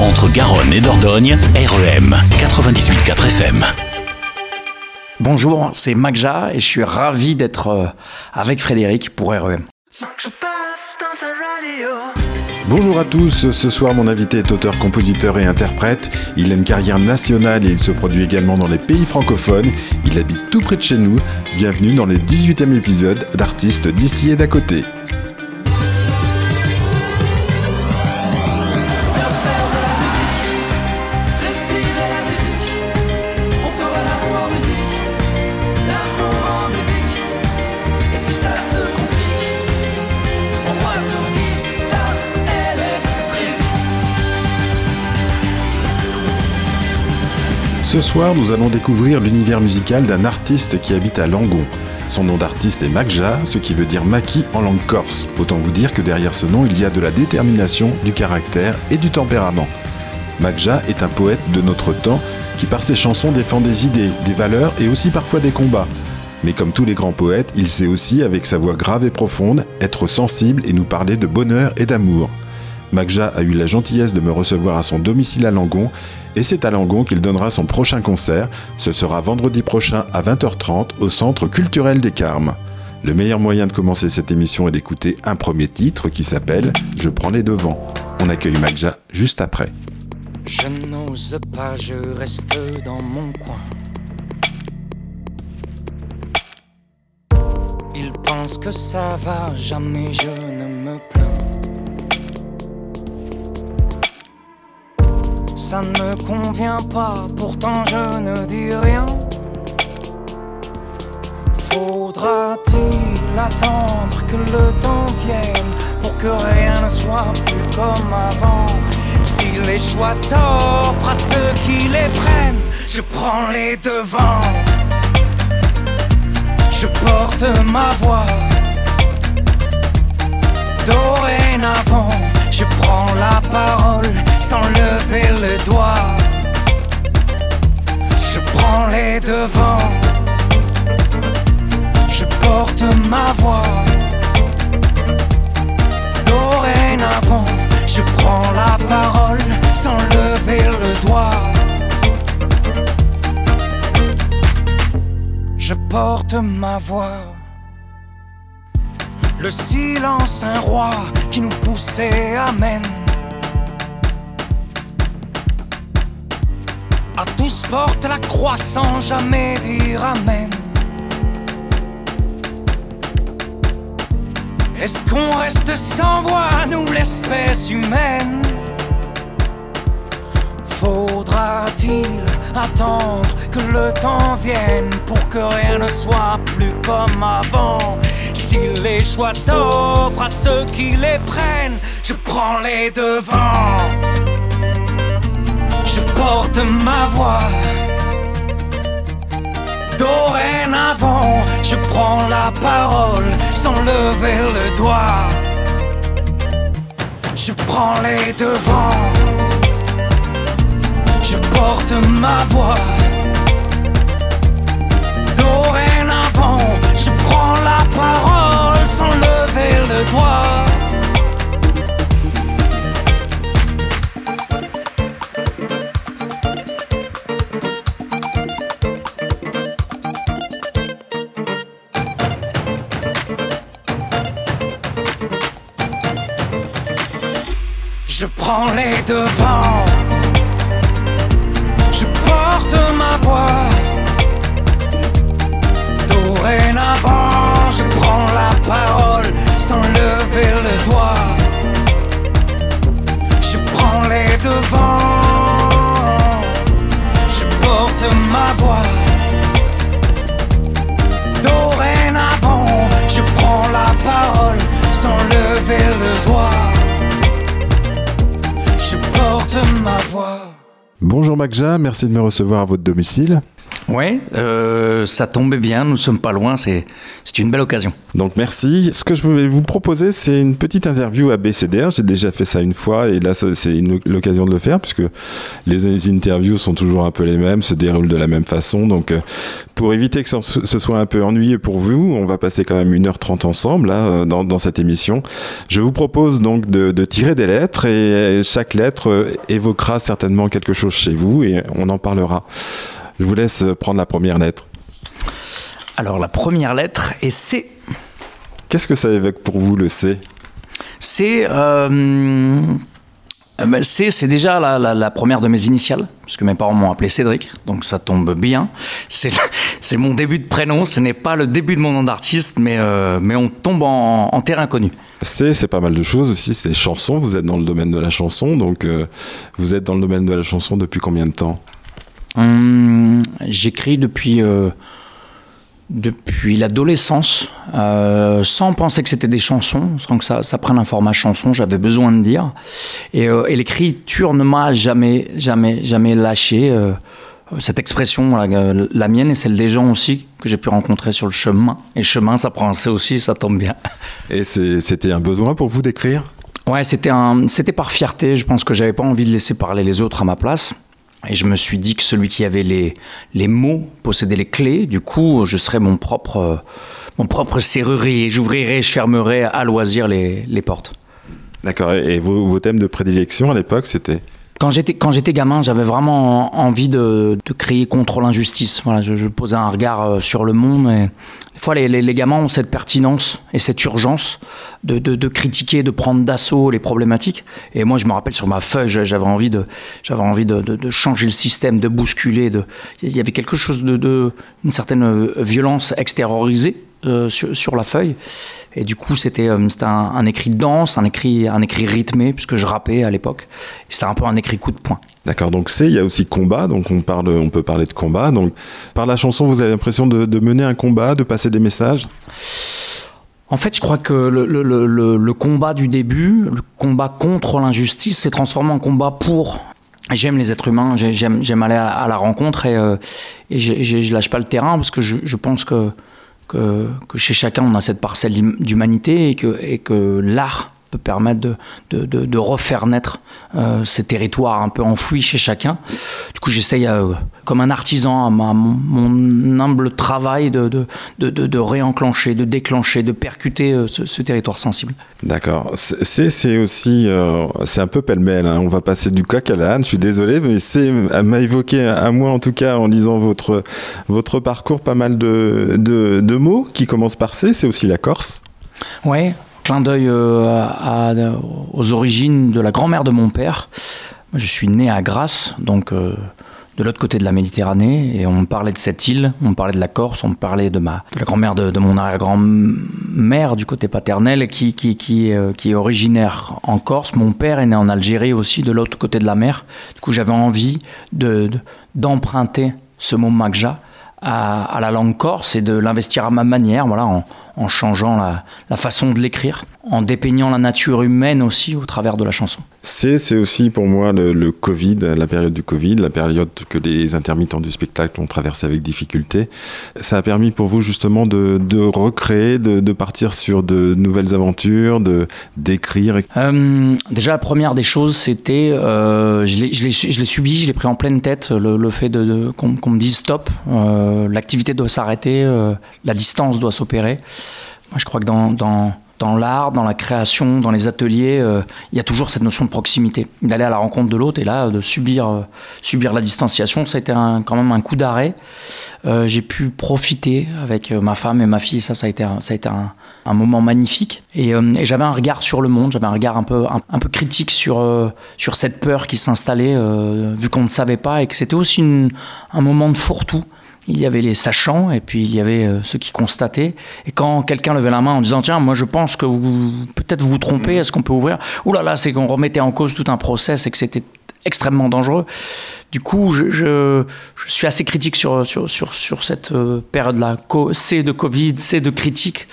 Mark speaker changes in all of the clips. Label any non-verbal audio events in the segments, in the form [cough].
Speaker 1: Entre Garonne et Dordogne, REM 98.4 FM.
Speaker 2: Bonjour, c'est Magja et je suis ravi d'être euh, avec Frédéric pour REM.
Speaker 3: Bonjour à tous, ce soir mon invité est auteur, compositeur et interprète. Il a une carrière nationale et il se produit également dans les pays francophones. Il habite tout près de chez nous. Bienvenue dans le 18e épisode d'Artistes d'ici et d'à côté. Ce soir, nous allons découvrir l'univers musical d'un artiste qui habite à Langon. Son nom d'artiste est Makja, ce qui veut dire maquis en langue corse. Autant vous dire que derrière ce nom, il y a de la détermination, du caractère et du tempérament. Makja est un poète de notre temps qui par ses chansons défend des idées, des valeurs et aussi parfois des combats. Mais comme tous les grands poètes, il sait aussi, avec sa voix grave et profonde, être sensible et nous parler de bonheur et d'amour. Magja a eu la gentillesse de me recevoir à son domicile à Langon et c'est à Langon qu'il donnera son prochain concert. Ce sera vendredi prochain à 20h30 au Centre culturel des Carmes. Le meilleur moyen de commencer cette émission est d'écouter un premier titre qui s'appelle Je prends les devants. On accueille Magja juste après.
Speaker 4: Je n'ose pas, je reste dans mon coin. Ça ne me convient pas, pourtant je ne dis rien. Faudra-t-il attendre que le temps vienne pour que rien ne soit plus comme avant? Si les choix s'offrent à ceux qui les prennent, je prends les devants. Je porte ma voix. Dorénavant, je prends la parole sans lever le doigt. Je prends les devants, je porte ma voix. Dorénavant, je prends la parole sans lever le doigt. Je porte ma voix. Le silence, un roi qui nous poussait, amène. À tous porte la croix sans jamais dire Amen. Est-ce qu'on reste sans voix, nous l'espèce humaine? Faudra-t-il attendre que le temps vienne pour que rien ne soit plus comme avant? Si les choix s'offrent à ceux qui les prennent, je prends les devants porte ma voix. Dorénavant, je prends la parole sans lever le doigt. Je prends les devants. Je porte ma voix. Prends la parole sans lever le doigt. Je prends les devants. Je porte ma voix. Dorénavant, parole sans lever le doigt. Je prends les devants. Je porte ma voix. Dorénavant, je prends la parole sans lever le doigt. Je porte ma voix.
Speaker 3: Bonjour Magja, merci de me recevoir à votre domicile.
Speaker 2: Ouais, euh, ça tombait bien, nous sommes pas loin, c'est une belle occasion.
Speaker 3: Donc merci. Ce que je voulais vous proposer, c'est une petite interview à BCDR. J'ai déjà fait ça une fois et là, c'est l'occasion de le faire puisque les interviews sont toujours un peu les mêmes, se déroulent de la même façon. Donc, euh, pour éviter que ce soit un peu ennuyeux pour vous, on va passer quand même 1h30 ensemble là, euh, dans, cette émission. Je vous propose donc de tirer des lettres et chaque lettre évoquera certainement quelque chose chez vous et on en parlera. Je vous laisse prendre la première lettre.
Speaker 2: Alors la première lettre est C.
Speaker 3: Qu'est-ce que ça évoque pour vous le C?
Speaker 2: C, euh, C c'est déjà la, première de mes initiales, puisque mes parents m'ont appelé Cédric, donc ça tombe bien. [laughs] C'est mon début de prénom, ce n'est pas le début de mon nom d'artiste, mais, euh, mais on tombe en, en terrain connu.
Speaker 3: C, c'est pas mal de choses aussi, c'est chanson, vous êtes dans le domaine de la chanson, donc euh, vous êtes dans le domaine de la chanson depuis combien de temps?
Speaker 2: Hum, j'écris depuis, euh, depuis l'adolescence, euh, sans penser que c'était des chansons, sans que ça, ça prenne un format chanson, j'avais besoin de dire. Et, euh, et l'écriture ne m'a jamais, jamais, jamais lâché. cette expression, la, la, mienne et celle des gens aussi que j'ai pu rencontrer sur le chemin. Et chemin, ça prend un C aussi, ça tombe bien. [laughs]
Speaker 3: Et c'était un besoin pour vous d'écrire?
Speaker 2: Ouais, c'était par fierté. Je pense que j'avais pas envie de laisser parler les autres à ma place. Et je me suis dit que celui qui avait les, mots possédait les clés. Du coup, je serais mon propre, mon propre serrurier. J'ouvrirai, je fermerai à loisir les, portes.
Speaker 3: D'accord. Et vos, thèmes de prédilection à l'époque, c'était?
Speaker 2: Quand j'étais quand j'étais gamin, j'avais vraiment envie de, de crier contre l'injustice. Voilà, je, je, posais un regard euh, sur le monde. Et des fois, les, les, les, gamins ont cette pertinence et cette urgence de, de, de critiquer, de prendre d'assaut les problématiques. Et moi, je me rappelle sur ma feuille, j'avais envie de j'avais envie de, de, changer le système, de bousculer. De... Il y avait quelque chose de, de une certaine euh, violence extériorisée euh, sur, sur, la feuille. Et du coup, c'était euh, un, un, écrit dense, un écrit, un écrit rythmé, puisque je rappais à l'époque. C'était un peu un écrit coup de poing.
Speaker 3: D'accord, donc c'est, il y a aussi combat, donc on, parle, on peut parler de combat. Donc par la chanson, vous avez l'impression de, de mener un combat, de passer des messages?
Speaker 2: En fait, je crois que le, le, le, le, combat du début, le combat contre l'injustice, s'est transformé en combat pour. J'aime les êtres humains, j'aime aller à, la rencontre et, euh, et je lâche pas le terrain parce que je, je pense que que, chez chacun on a cette parcelle d'humanité et que l'art peut permettre de, de, de, de refaire naître euh, ces territoires un peu enfouis chez chacun. Du coup, j'essaye, euh, comme un artisan, à, ma, mon, humble travail de, de, de, réenclencher, de déclencher, de percuter euh, ce, ce, territoire sensible.
Speaker 3: D'accord. C'est aussi, c'est un peu pêle-mêle. Hein. On va passer du coq à l'âne. Je suis désolé, mais c'est m'a évoqué à moi en tout cas en lisant votre votre parcours pas mal de, de, de mots qui commencent par C. C'est aussi la Corse.
Speaker 2: Ouais, clin d'œil euh, aux origines de la grand-mère de mon père. Je suis né à Grasse, donc euh, de l'autre côté de la Méditerranée, et on me parlait de cette île, on me parlait de la Corse, on me parlait de, ma, de la grand-mère de, mon arrière-grand-mère du côté paternel, qui, qui, qui, euh, qui, est originaire en Corse. Mon père est né en Algérie aussi, de l'autre côté de la mer. Du coup, j'avais envie d'emprunter de, ce mot magja à, la langue corse et de l'investir à ma manière, voilà, en changeant la, la façon de l'écrire, en dépeignant la nature humaine aussi au travers de la chanson.
Speaker 3: C'est, aussi pour moi le, le, Covid, la période du Covid, la période que les intermittents du spectacle ont traversé avec difficulté. Ça a permis pour vous justement de, de recréer, de, de, partir sur de nouvelles aventures, de, d'écrire
Speaker 2: euh, Déjà, la première des choses, c'était, euh, je, l'ai, subi, je l'ai pris en pleine tête, le, le fait de, de qu'on, me dise stop, euh, l'activité doit s'arrêter, la distance doit s'opérer. Moi, je crois que dans, dans, l'art, dans la création, dans les ateliers, euh, il y a toujours cette notion de proximité, d'aller à la rencontre de l'autre et là, de subir, euh, subir la distanciation. Ça a été quand même un coup d'arrêt. Euh, j'ai pu profiter avec ma femme et ma fille. Ça, ça a été un, ça a été un, moment magnifique. Et, et j'avais un regard sur le monde, j'avais un regard un peu, un, peu critique sur, sur cette peur qui s'installait, vu qu'on ne savait pas et que c'était aussi une, un moment de fourre-tout il y avait les sachants et puis il y avait euh, ceux qui constataient. Et quand quelqu'un levait la main en disant tiens, moi je pense que vous peut-être vous vous trompez, est-ce qu'on peut ouvrir? Ouh là là, c'est qu'on remettait en cause tout un process et que c'était extrêmement dangereux. Du coup, je, je, je, suis assez critique sur, sur, sur, sur cette euh, période-là. C'est de Covid, c'est de critique,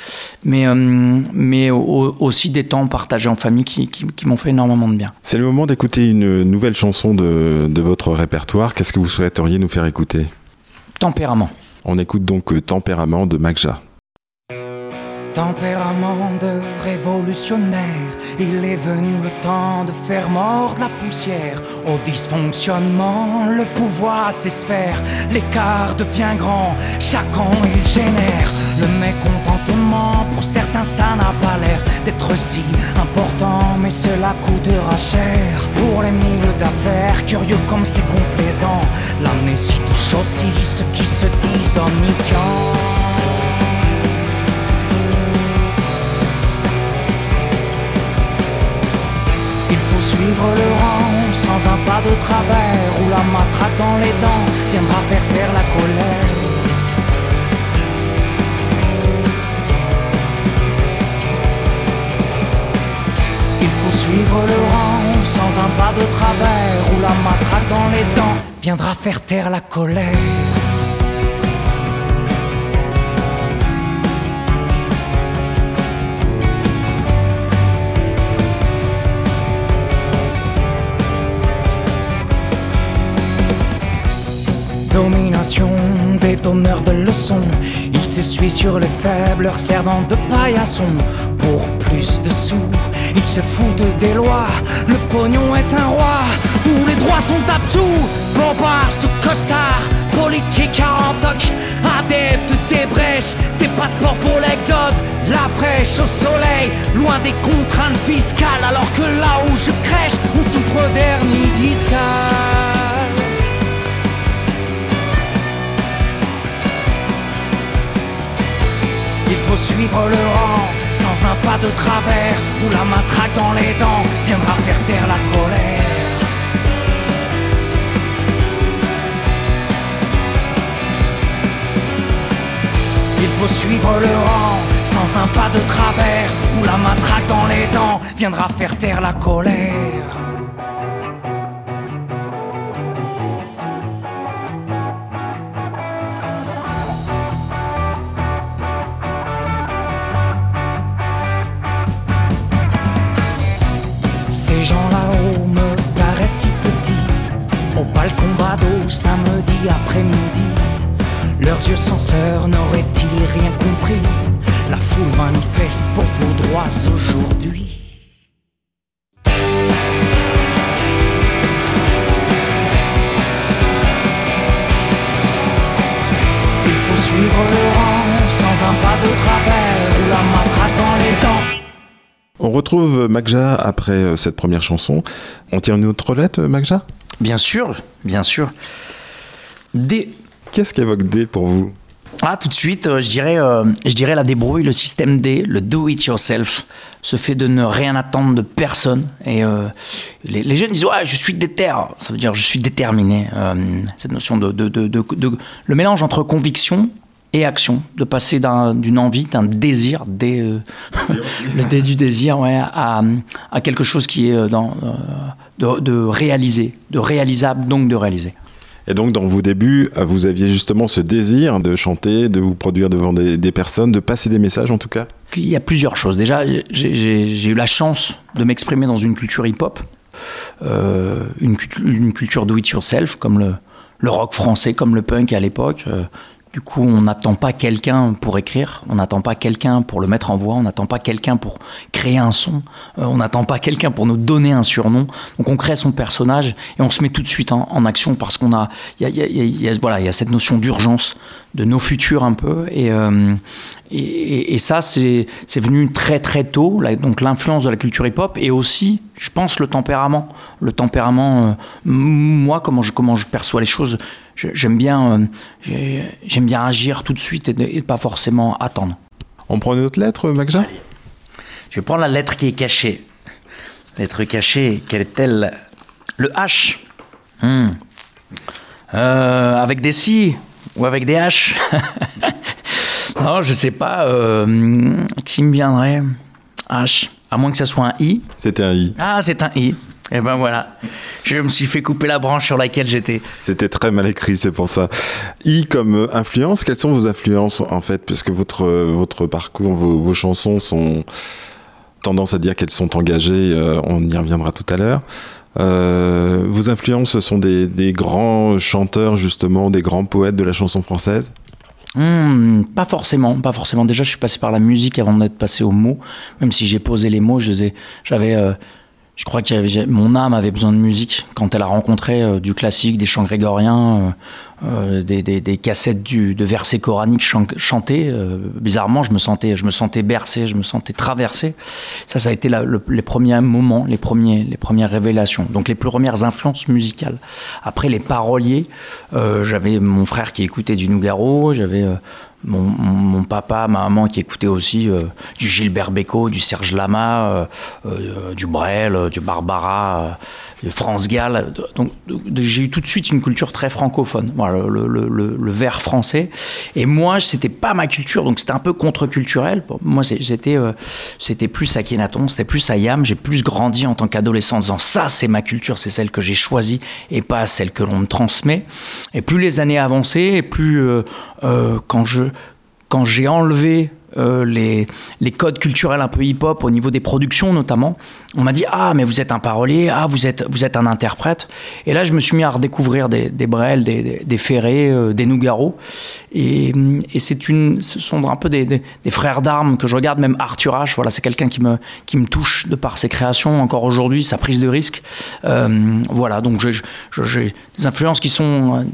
Speaker 2: mais, euh, mais au, aussi des temps partagés en famille qui, qui, qui m'ont fait énormément de bien.
Speaker 3: C'est le moment d'écouter une nouvelle chanson de, de votre répertoire. Qu'est-ce que vous souhaiteriez nous faire écouter?
Speaker 2: Tempérament.
Speaker 3: On écoute donc euh, Tempérament de Magja.
Speaker 4: Tempérament de révolutionnaire, il est venu le temps de faire mordre la poussière. Au dysfonctionnement, le pouvoir s'esphère, l'écart devient grand, chaque an il génère le mécontentement. Pour certains, ça n'a pas l'air d'être si important, mais cela coûtera cher. Pour les milieux d'affaires, curieux comme c'est complaisant, l'amnésie touche aussi ceux qui se disent omniscients. Suivre le rang sans un pas de travers où la matraque dans les dents viendra faire taire la colère. Il faut suivre le rang sans un pas de travers où la matraque dans les dents viendra faire taire la colère. Domination des donneurs de leçons. Il s'essuie sur les faibles, leur servant de paillasson. Pour plus de sous, il se foutent des lois. Le pognon est un roi, où les droits sont absous. Bombard sous costard, politique à toc, adepte des brèches, des passeports pour l'exode. La fraîche au soleil, loin des contraintes fiscales. Alors que là où je crèche, on souffre d'hernie discale. Suivre le rang sans un pas de travers où la matraque dans les dents viendra faire taire la colère. Il faut suivre le rang sans un pas de travers où la matraque dans les dents viendra faire taire la colère. Censeurs n'auraient-ils rien compris? La foule manifeste pour vos droits aujourd'hui. Il faut suivre le rang sans un pas de travers la matraque dans les dents.
Speaker 3: On retrouve Magja après euh, cette première chanson. On tient une autre lettre, Magja?
Speaker 2: Bien sûr, bien sûr. D.
Speaker 3: Qu'est-ce qu'évoque D pour vous
Speaker 2: ah, tout de suite, euh, je, dirais, euh, je dirais la débrouille, le système D, le do it yourself, ce fait de ne rien attendre de personne. Et euh, les, jeunes disent ouais, je suis déter, ça veut dire je suis déterminé. cette notion de, de, de, de, le mélange entre conviction et action, de passer d'une envie, d'un désir, des, [laughs] le dé du désir, ouais, à, à, quelque chose qui est dans, de, de réaliser, de réalisable, donc de réaliser.
Speaker 3: Et donc, dans vos débuts, vous aviez justement ce désir de chanter, de vous produire devant des, personnes, de passer des messages en tout cas?
Speaker 2: Il y a plusieurs choses. Déjà, j'ai eu la chance de m'exprimer dans une culture hip-hop, euh, une, culture do-it-yourself, comme le, le, rock français, comme le punk à l'époque. Euh, du coup, on n'attend pas quelqu'un pour écrire, on n'attend pas quelqu'un pour le mettre en voix, on n'attend pas quelqu'un pour créer un son, euh, on n'attend pas quelqu'un pour nous donner un surnom. Donc on crée son personnage et on se met tout de suite en, action parce qu'on a, y a, voilà, y a cette notion d'urgence de nos futurs un peu et, euh, ça c'est venu très très tôt. donc l'influence de la culture hip-hop et aussi, je pense, le tempérament, le tempérament. Euh, moi, comment je perçois les choses j'aime bien, euh, j'aime bien agir tout de suite et ne pas forcément attendre.
Speaker 3: On prend une autre lettre, Magja
Speaker 2: Je vais prendre la lettre qui est cachée. Lettre cachée, quelle est-elle? Le H. Hmm. Euh, avec des si ou avec des H? [laughs] Non, je sais pas. Euh, qui me viendrait? H. À moins que ça soit un I.
Speaker 3: C'était un I.
Speaker 2: Ah, c'est un I. Et ben voilà, je me suis fait couper la branche sur laquelle j'étais.
Speaker 3: C'était très mal écrit, c'est pour ça. I comme euh, influence, quelles sont vos influences en fait? Puisque votre, euh, votre parcours, vos, chansons sont tendance à dire qu'elles sont engagées, euh, on y reviendra tout à l'heure. vos influences sont des, des, grands chanteurs, justement, des grands poètes de la chanson française?
Speaker 2: Hmm, Pas forcément, pas forcément. Déjà, je suis passé par la musique avant d'être passé aux mots. Même si j'ai posé les mots, j'avais euh, je crois que mon âme avait besoin de musique quand elle a rencontré euh, du classique, des chants grégoriens, euh, euh, des, cassettes de versets coraniques chantés. bizarrement, je me sentais, je me sentais bercé, je me sentais traversé. Ça, ça a été les premiers moments, les premiers, les premières révélations. Donc les premières influences musicales. Après les paroliers, j'avais mon frère qui écoutait du Nougaro, j'avais mon, papa, ma maman qui écoutait aussi euh, du Gilbert Bécaud, du Serge Lama, euh, euh, du Brel, du Barbara, France Gall. Donc, j'ai eu tout de suite une culture très francophone, voilà, le, le, le, vers français. Et moi, c'était pas ma culture, donc c'était un peu contre-culturel. Moi, c'était c'était plus à Kenaton, c'était plus à Yam. J'ai plus grandi en tant qu'adolescent en disant ça, c'est ma culture, c'est celle que j'ai choisie et pas celle que l'on me transmet. Et plus les années avançaient, plus quand je quand j'ai enlevé euh, les, codes culturels un peu hip-hop au niveau des productions notamment, on m'a dit ah mais vous êtes un parolier, ah vous êtes vous êtes un interprète. Et là je me suis mis à redécouvrir des, des Brel, des, des Ferré, euh, des Nougaro. Et, et c'est une, ce sont un peu des, des frères d'armes que je regarde. Même Arthur H. Voilà c'est quelqu'un qui me qui me touche de par ses créations encore aujourd'hui, sa prise de risque. Euh, voilà donc j'ai des influences qui sont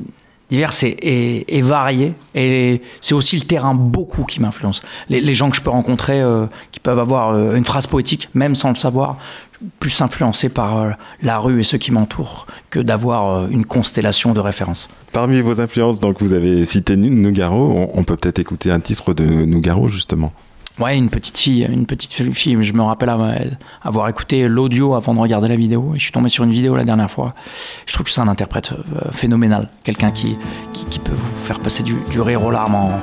Speaker 2: divers et, et, varié. Et c'est aussi le terrain beaucoup qui m'influence. Les, gens que je peux rencontrer, euh, qui peuvent avoir euh, une phrase poétique, même sans le savoir, plus influencé par euh, la rue et ceux qui m'entourent que d'avoir une constellation de références.
Speaker 3: Parmi vos influences, donc vous avez cité Nougaro. On, peut peut-être écouter un titre de Nougaro justement.
Speaker 2: Ouais, une petite fille, une petite fille. Je me rappelle avoir écouté l'audio avant de regarder la vidéo. Et je suis tombé sur une vidéo la dernière fois. Je trouve que c'est un interprète euh, phénoménal. Quelqu'un qui, peut vous faire passer du, rire aux larmes en,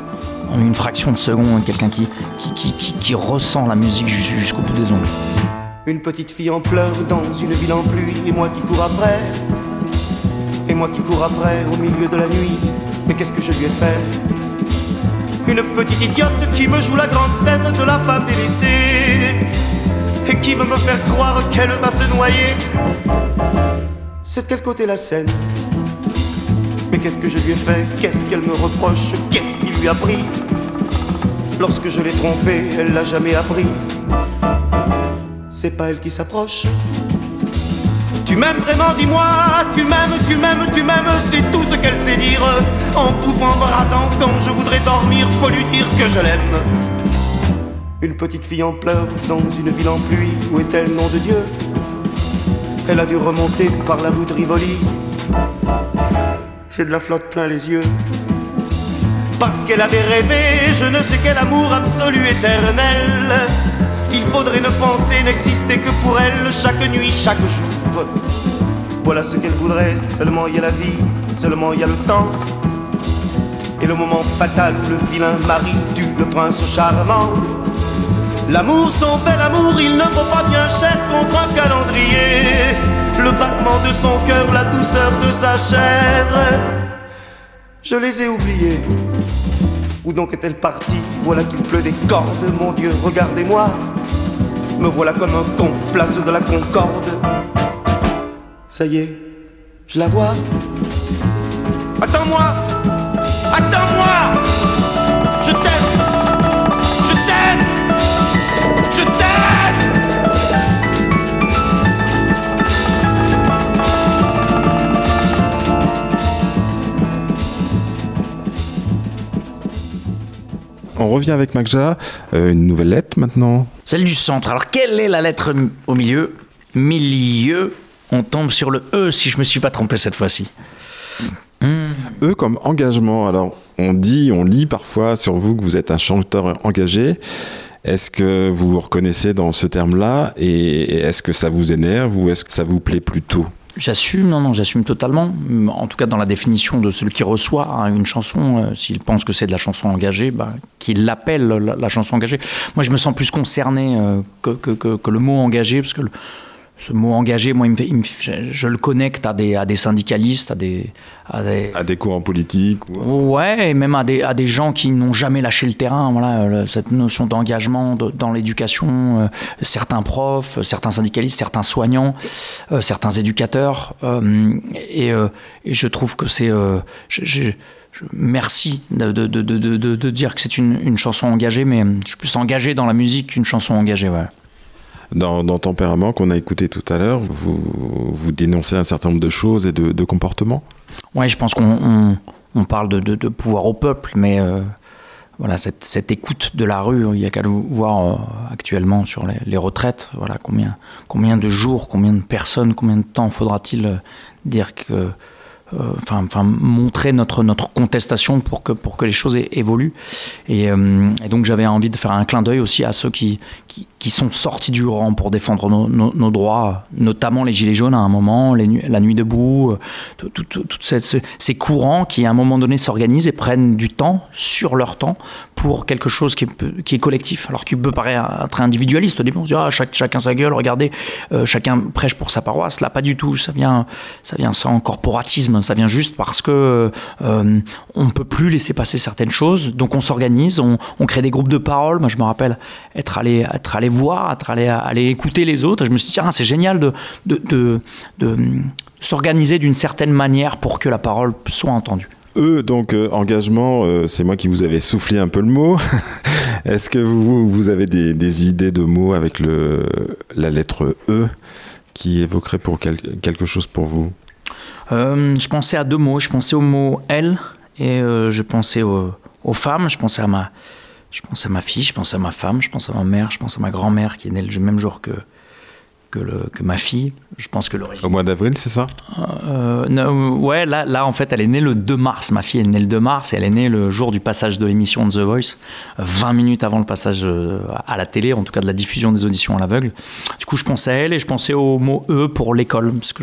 Speaker 2: une fraction de seconde. Quelqu'un qui, qui, qui, ressent la musique jusqu'au bout des ongles.
Speaker 5: Une petite fille en pleurs dans une ville en pluie. Et moi qui cours après. Et moi qui cours après au milieu de la nuit. Mais qu'est-ce que je lui ai fait? Une petite idiote qui me joue la grande scène de la femme délaissée et qui veut me faire croire qu'elle va se noyer. C'est de quel côté la scène? Mais qu'est-ce que je lui ai fait? Qu'est-ce qu'elle me reproche? Qu'est-ce qui lui a pris? Lorsque je l'ai trompée, elle l'a jamais appris. C'est pas elle qui s'approche. Tu m'aimes vraiment, dis-moi, tu m'aimes, tu m'aimes, tu m'aimes, c'est tout ce qu'elle sait dire. En bouffant, embrassant, quand je voudrais dormir, faut lui dire que je l'aime. Une petite fille en pleurs dans une ville en pluie, où est-elle, nom de Dieu? Elle a dû remonter par la rue de Rivoli. J'ai de la flotte plein les yeux. Parce qu'elle avait rêvé, je ne sais quel amour absolu éternel. Il faudrait ne penser n'exister que pour elle chaque nuit, chaque jour. Voilà ce qu'elle voudrait, seulement il y a la vie, seulement il y a le temps. Et le moment fatal où le vilain mari tue le prince charmant. L'amour, son bel amour, il ne vaut pas bien cher contre un calendrier. Le battement de son cœur, la douceur de sa chair. Je les ai oubliés. Où donc est-elle partie? Voilà qu'il pleut des cordes, mon Dieu, regardez-moi. Me voilà comme un con, place de la Concorde. Ça y est, je la vois. Attends-moi Attends-moi Je t'aime Je t'aime Je t'aime
Speaker 3: On revient avec Magja. Euh, une nouvelle lettre maintenant.
Speaker 2: Celle du centre. Alors, quelle est la lettre au milieu? Milieu. On tombe sur le E si je me suis pas trompé cette fois-ci.
Speaker 3: E comme engagement. Alors, on dit, on lit parfois sur vous que vous êtes un chanteur engagé. Est-ce que vous vous reconnaissez dans ce terme-là et est-ce que ça vous énerve ou est-ce que ça vous plaît plutôt?
Speaker 2: J'assume, non, non, j'assume totalement. En tout cas, dans la définition de celui qui reçoit hein, une chanson, euh, s'il pense que c'est de la chanson engagée, bah, qu'il l'appelle la, chanson engagée. Moi, je me sens plus concerné euh, que, que, que, le mot engagé, parce que ce mot engagé, moi, il me fait, il me fait- je, je le connecte à des, à des syndicalistes, à des, à des,
Speaker 3: À des courants politiques ou...
Speaker 2: Ouais, et même à des, à des gens qui n'ont jamais lâché le terrain. Voilà, le- cette notion d'engagement de- dans l'éducation, euh, certains profs, certains syndicalistes, certains soignants, euh, certains éducateurs. euh, et, et je trouve que c'est. je- je- je- merci de, de, de- de dire que c'est une, une chanson engagée, mais je suis plus engagé dans la musique qu'une chanson engagée. Ouais.
Speaker 3: Dans, Tempérament, qu'on a écouté tout à l'heure, vous, vous dénoncez un certain nombre de choses et de, comportements
Speaker 2: Ouais, je pense qu'on on, parle de, de- de pouvoir au peuple, mais euh, voilà, cette, cette écoute de la rue, il y a qu'à le voir euh, actuellement sur les, les retraites. Voilà, combien, combien de jours, combien de personnes, combien de temps faudra-t-il euh, dire que. Euh, Enfin, montrer notre, notre contestation pour que, pour que les choses évoluent. Et, euh, et donc, j'avais envie de faire un clin d'œil aussi à ceux qui, qui, qui sont sortis du rang pour défendre nos, nos- droits, notamment les Gilets jaunes à un moment, la nuit debout, euh, toutes ces, ce- ces courants qui, à un moment donné, s'organisent et prennent du temps, sur leur temps, pour quelque chose qui est, collectif. Alors qu'il peut paraître très individualiste au début, on se dit, ah, chacun sa gueule, regardez, chacun prêche pour sa paroisse. Là, pas du tout. Ça vient, ça vient sans corporatisme, ça vient juste parce que euh, on ne peut plus laisser passer certaines choses. Donc on s'organise, on, crée des groupes de parole. Moi, je me rappelle être allé, être allé voir, être allé, écouter les autres. Je me suis dit, tiens, c'est génial de, de, s'organiser d'une certaine manière pour que la parole soit entendue.
Speaker 3: Eux, donc, euh, engagement, euh, c'est moi qui vous avais soufflé un peu le mot. [laughs] Est-ce que vous, avez des, idées de mots avec le, la lettre E qui évoquerait pour quel- quelque chose pour vous?
Speaker 2: Euh, je pensais à deux mots. Je pensais au mot elle et euh, je pensais au- aux femmes. Je pensais à ma, je pensais à ma fille, je pensais à ma femme, je pensais à ma mère, je pensais à ma grand-mère qui est née le même jour que que, le, que ma fille. Je pense que l'origine.
Speaker 3: Au mois d'avril, c'est ça?
Speaker 2: Euh, non, ouais, là, là, en fait, elle est née le 2 mars. Ma fille est née le 2 mars et elle est née le jour du passage de l'émission de The Voice, 20 minutes avant le passage euh, à la télé, en tout cas de la diffusion des auditions à l'aveugle. Du coup, je pensais à elle et je pensais au mot E pour l'école, parce que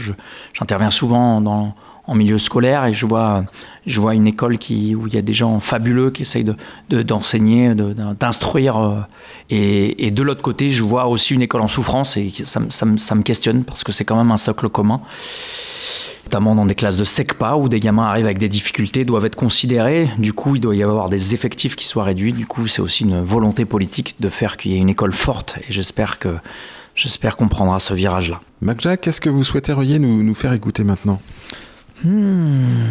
Speaker 2: j'interviens souvent dans, en milieu scolaire et je vois, je vois une école où il y a des gens fabuleux qui essayent de, de- d'enseigner, de, d'instruire. euh, et, de l'autre côté, je vois aussi une école en souffrance et ça, ça ça me questionne parce que c'est quand même un socle commun notamment dans des classes de SECPA où des gamins arrivent avec des difficultés, doivent être considérés. Du coup, il doit y avoir des effectifs qui soient réduits. Du coup, c'est aussi une volonté politique de faire qu'il y ait une école forte. Et j'espère que j'espère qu'on prendra ce virage-là.
Speaker 3: Macjack, qu'est-ce que vous souhaiteriez nous, nous faire écouter maintenant?
Speaker 2: Hmm,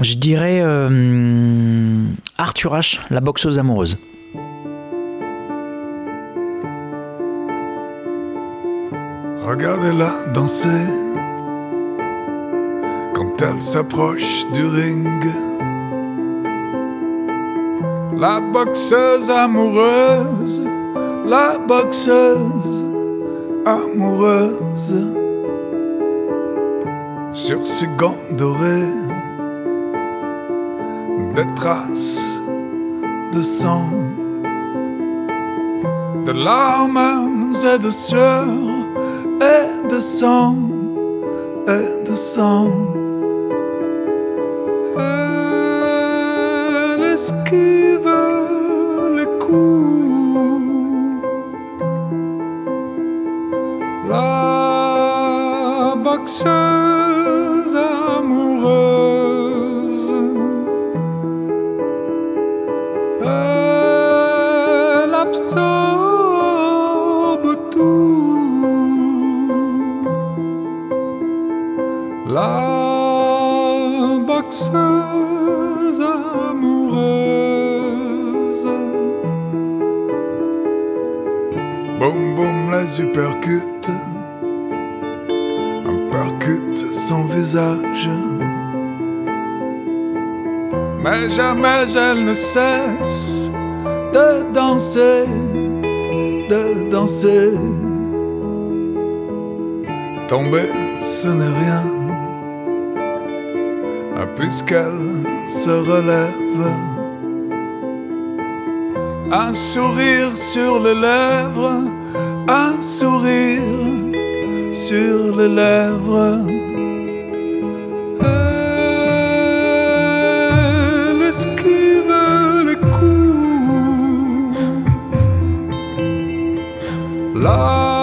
Speaker 2: je dirais euh, Arthur H, la boxeuse amoureuse.
Speaker 6: Regardez-la danser quand elle s'approche du ring. La boxeuse amoureuse, la boxeuse amoureuse. Sur ses gants dorés, des traces de sang, de larmes et de sueur et de sang, et de sang. Les coups. La boxeuse amoureuse. Boum boum les uppercuts. Un percute son visage. Mais jamais elle ne cesse de danser, de danser. Tomber, ce n'est rien, puisqu'elle se relève. Un sourire sur les lèvres, un sourire sur les lèvres. Elle les coups. La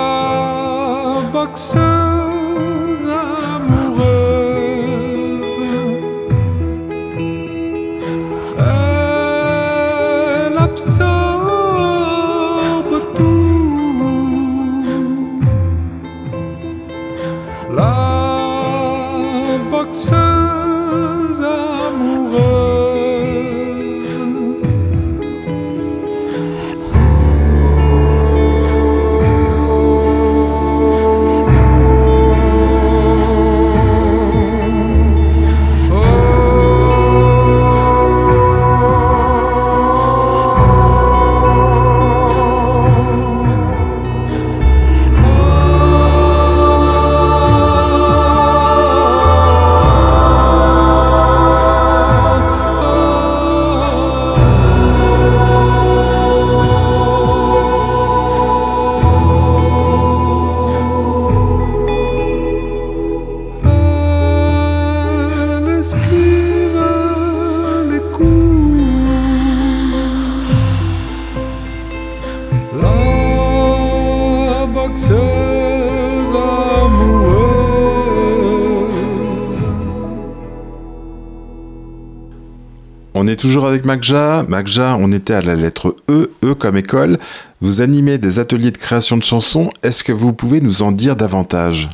Speaker 3: toujours avec Magja. Magja, on était à la lettre E, E comme école. Vous animez des ateliers de création de chansons. Est-ce que vous pouvez nous en dire davantage?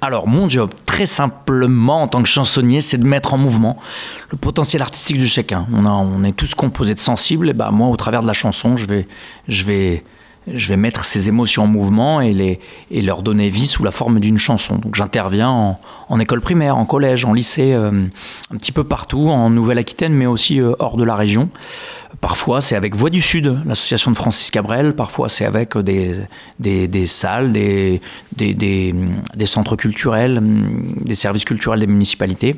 Speaker 2: Alors, mon job, très simplement, en tant que chansonnier, c'est de mettre en mouvement le potentiel artistique de chacun. On, est tous composés de sensibles, et bah, moi, au travers de la chanson, je vais, je vais, je vais mettre ces émotions en mouvement et, les, et leur donner vie sous la forme d'une chanson. Donc, j'interviens en, école primaire, en collège, en lycée, euh, un petit peu partout, en Nouvelle-Aquitaine, mais aussi euh, hors de la région. Parfois, c'est avec Voix du Sud, l'association de Francis Cabrel. Parfois, c'est avec des, des, des salles, des, des, centres culturels, des services culturels des municipalités.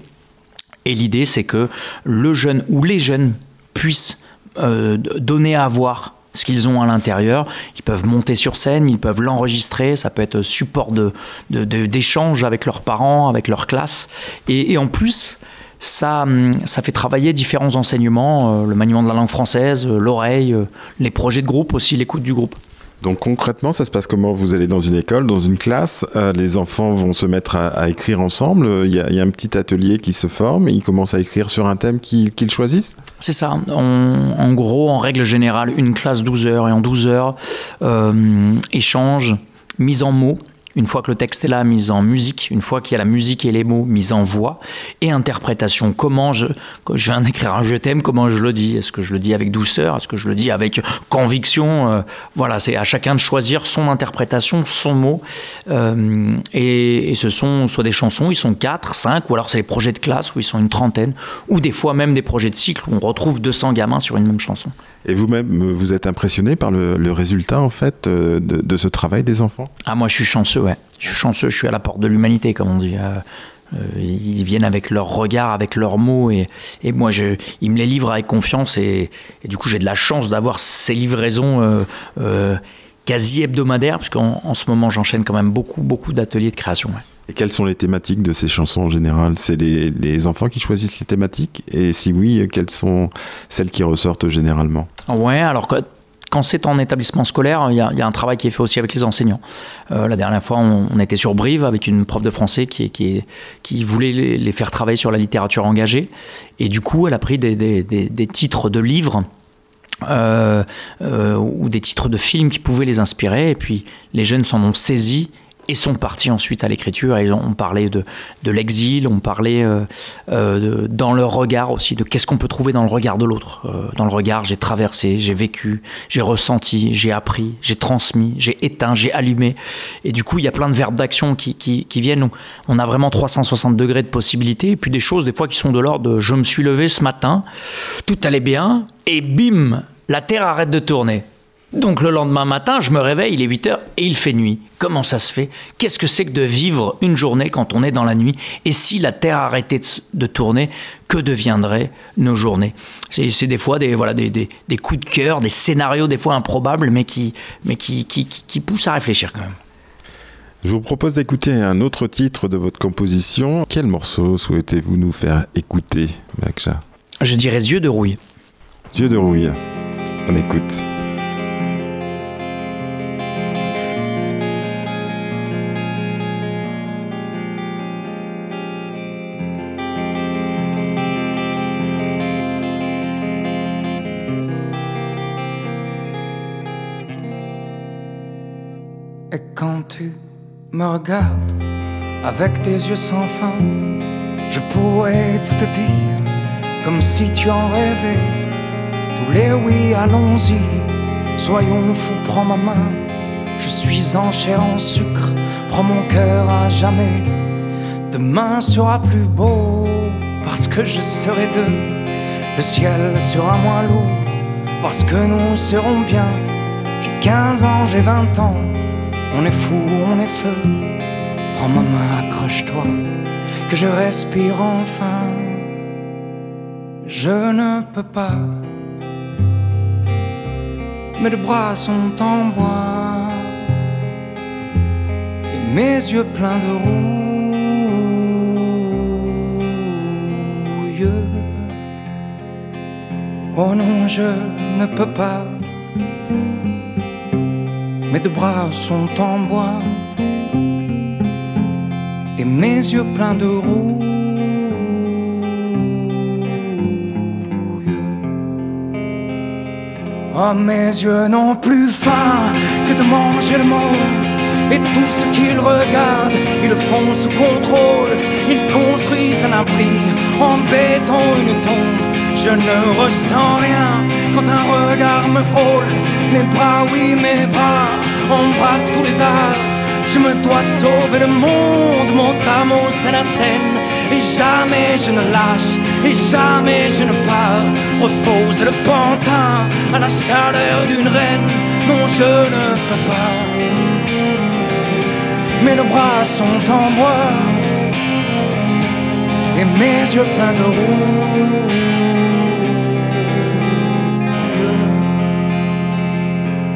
Speaker 2: Et l'idée, c'est que le jeune ou les jeunes puissent euh, donner à voir ce qu'ils ont à l'intérieur. Ils peuvent monter sur scène, ils peuvent l'enregistrer, ça peut être support de, de- de- d'échange avec leurs parents, avec leur classe. Et, et en plus, ça, hum, ça fait travailler différents enseignements, euh, le maniement de la langue française, euh, l'oreille, euh, les projets de groupe aussi, l'écoute du groupe.
Speaker 3: Donc concrètement, ça se passe comment Vous allez dans une école, dans une classe, euh, les enfants vont se mettre à, écrire ensemble. Il y, a, un petit atelier qui se forme. Ils commencent à écrire sur un thème qu'ils choisissent.
Speaker 2: C'est ça. En gros, en règle générale, une classe 12 heures et en 12 heures, euh, échange, mise en mots. Une fois que le texte est là, mise en musique. Une fois qu'il y a la musique et les mots, mise en voix. Et interprétation. Comment je, viens d'écrire un je t'aime, comment je le dis? Est-ce que je le dis avec douceur? Est-ce que je le dis avec conviction? Euh, Voilà, c'est à chacun de choisir son interprétation, son mot. Euh, et, et ce sont soit des chansons, ils sont 4, 5, ou alors c'est des projets de classe où ils sont une trentaine, ou des fois même des projets de cycle où on retrouve 200 gamins sur une même chanson.
Speaker 3: Et vous-même, vous êtes impressionné par le, résultat en fait euh, de, ce travail des enfants?
Speaker 2: Ah, moi je suis chanceux, ouais. Je suis chanceux, je suis à la porte de l'humanité, comme on dit. Euh, euh, ils viennent avec leur regard, avec leurs mots, et, moi, je, ils me les livrent avec confiance, et, du coup, j'ai de la chance d'avoir ces livraisons quasi hebdomadaires, parce qu'en en ce moment, j'enchaîne quand même beaucoup, beaucoup d'ateliers de création.
Speaker 3: Et quelles sont les thématiques de ces chansons en général? C'est les, enfants qui choisissent les thématiques? Et si oui, quelles sont celles qui ressortent généralement?
Speaker 2: Ouais, alors quand c'est en établissement scolaire, il y, a, un travail qui est fait aussi avec les enseignants. Euh, la dernière fois, on, était sur Brive avec une prof de français qui, voulait les, faire travailler sur la littérature engagée. Et du coup, elle a pris des titres de livres. euh, euh, ou des titres de films qui pouvaient les inspirer et puis les jeunes s'en ont saisi et sont partis ensuite à l'écriture. Ils ont, ont parlé de, de l'exil, on parlait euh, euh, dans leur regard aussi, de qu'est-ce qu'on peut trouver dans le regard de l'autre. Euh, dans le regard, j'ai traversé, j'ai vécu, j'ai ressenti, j'ai appris, j'ai transmis, j'ai éteint, j'ai allumé. Et du coup, il y a plein de verbes d'action qui, qui, viennent. On a vraiment 360 degrés de possibilités. Et puis des choses, des fois, qui sont de l'ordre de je me suis levé ce matin, tout allait bien, et bim, la Terre arrête de tourner. Donc le lendemain matin, je me réveille, il est 8 heures et il fait nuit. Comment ça se fait? Qu'est-ce que c'est que de vivre une journée quand on est dans la nuit? Et si la Terre arrêtait de, tourner, que deviendraient nos journées? C'est c'est des fois des, voilà, des, des- des coups de cœur, des scénarios des fois improbables, mais qui, mais qui, qui, qui- qui poussent à réfléchir quand même.
Speaker 3: Je vous propose d'écouter un autre titre de votre composition. Quel morceau souhaitez-vous nous faire écouter, Maksha
Speaker 2: Je dirais yeux de rouille.
Speaker 3: Dieu de rouille. On écoute.
Speaker 4: Tu me regardes avec tes yeux sans fin, je pourrais tout te dire comme si tu en rêvais. Tous les oui, allons-y, soyons fous, prends ma main. Je suis en chair en sucre, prends mon cœur à jamais. Demain sera plus beau parce que je serai deux. Le ciel sera moins lourd parce que nous serons bien. J'ai 15 ans, j'ai 20 ans. On est fou, on est feu. Prends ma main, accroche-toi, que je respire enfin. Je ne peux pas. Mes bras sont en bois et mes yeux pleins de rouille. Oh non, je ne peux pas. Mes deux bras sont en bois et mes yeux pleins de rouille. Oh, mes yeux n'ont plus faim que de manger le monde. Et tout ce qu'ils regardent, ils le font sous contrôle. Ils construisent un abri en béton, une tombe. Je ne ressens rien quand un regard me frôle. Mes bras, oui, mes bras embrassent tous les arts. Je me dois de sauver le monde, mon amour, c'est la scène. Et jamais je ne lâche, et jamais je ne pars. Repose le pantin à la chaleur d'une reine. Non, je ne peux pas. Mais nos bras sont en bois, et mes yeux pleins de rouille.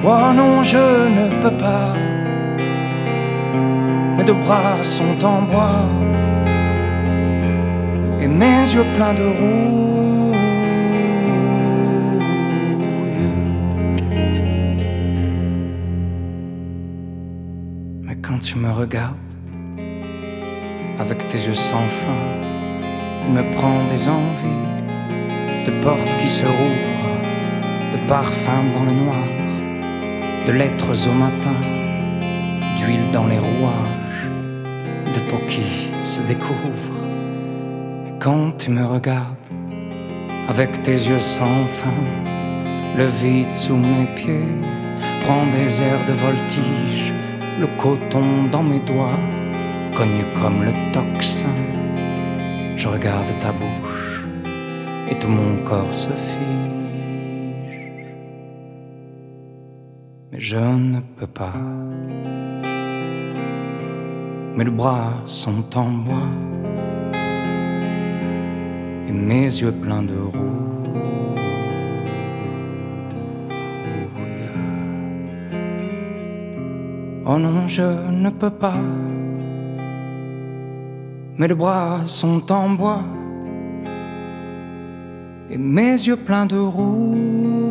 Speaker 4: Oh non, je ne peux pas. Mes deux bras sont en bois et mes yeux pleins de rouille. Mais quand tu me regardes avec tes yeux sans fin, il me prend des envies de portes qui se rouvrent, de parfums dans le noir, de lettres au matin, d'huile dans les rouages, de peau qui se découvre. Et quand tu me regardes avec tes yeux sans fin, le vide sous mes pieds prend des airs de voltige, le coton dans mes doigts, connu comme le tocsin. Je regarde ta bouche et tout mon corps se fige. Je ne peux pas. Mes bras sont en bois et mes yeux pleins de rouille. Oh non, je ne peux pas. Mes bras sont en bois et mes yeux pleins de rouille.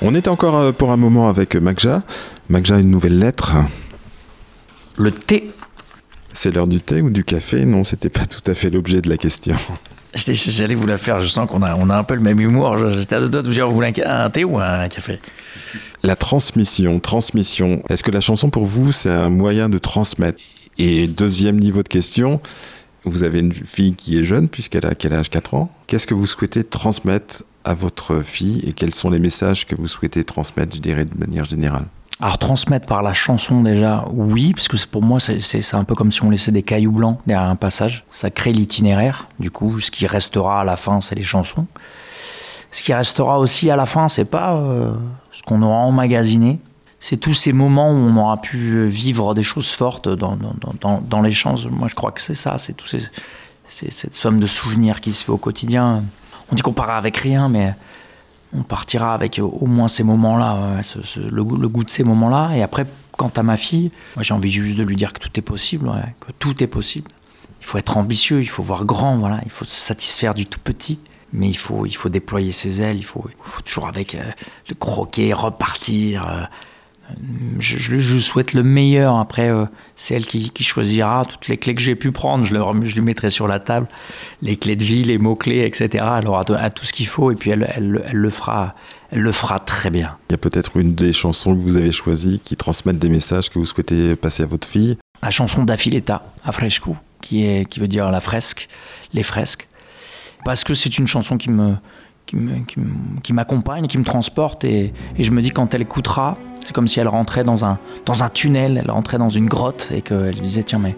Speaker 3: On est encore euh, pour un moment avec Magja. Magja, une nouvelle lettre.
Speaker 2: Le thé.
Speaker 3: C'est l'heure du thé ou du café? Non, c'était pas tout à fait l'objet de la question. [laughs]
Speaker 2: J'allais vous la faire, je sens qu'on a, on a un peu le même humour. J'étais à deux doigts de vous dire, vous voulez un thé ou un café?
Speaker 3: La transmission, transmission. Est-ce que la chanson pour vous, c'est un moyen de transmettre? Et deuxième niveau de question, vous avez une fille qui est jeune, puisqu'elle a quel âge 4 ans. Qu'est-ce que vous souhaitez transmettre à votre fille et quels sont les messages que vous souhaitez transmettre, je dirais, de manière générale
Speaker 2: Alors transmettre par la chanson déjà, oui, parce que pour moi c'est- un peu comme si on laissait des cailloux blancs derrière un passage. Ça crée l'itinéraire. Du coup, ce qui restera à la fin, c'est les chansons. Ce qui restera aussi à la fin, c'est pas euh, ce qu'on aura emmagasiné. C'est tous ces moments où on aura pu vivre des choses fortes dans, dans, dans-. Moi, je crois que c'est ça. C'est c'est cette somme de souvenirs qui se fait au quotidien. On dit qu'on part avec rien, mais on partira avec au moins ces moments-là, le, goût, de ces moments-là. Et après, quant à ma fille, moi j'ai envie juste de lui dire que tout est possible, que tout est possible. Il faut être ambitieux, il faut voir grand, voilà, il faut se satisfaire du tout petit. mais il faut, il faut déployer ses ailes, il faut, il faut toujours avec euh, le croquer, repartir. euh. Je, je, je souhaite le meilleur. Après, euh, c'est elle qui, qui choisira toutes les clés que j'ai pu prendre. Je, lui mettrai sur la table les clés de vie, les mots-clés, etc. Elle aura à tout ce qu'il faut et puis elle, elle, elle le fera, elle le fera très bien.
Speaker 3: Il y a peut-être une des chansons que vous avez choisies qui transmettent des messages que vous souhaitez passer à votre fille.
Speaker 2: la chanson d'Affiletta, fresco, qui, est, qui veut dire la fresque, les fresques. Parce que c'est une chanson qui me qui me- qui m'accompagne, qui me transporte, et, et je me dis quand elle écoutera, c'est comme si elle rentrait dans un, dans un tunnel, elle rentrait dans une grotte, et qu'elle disait, tiens, mais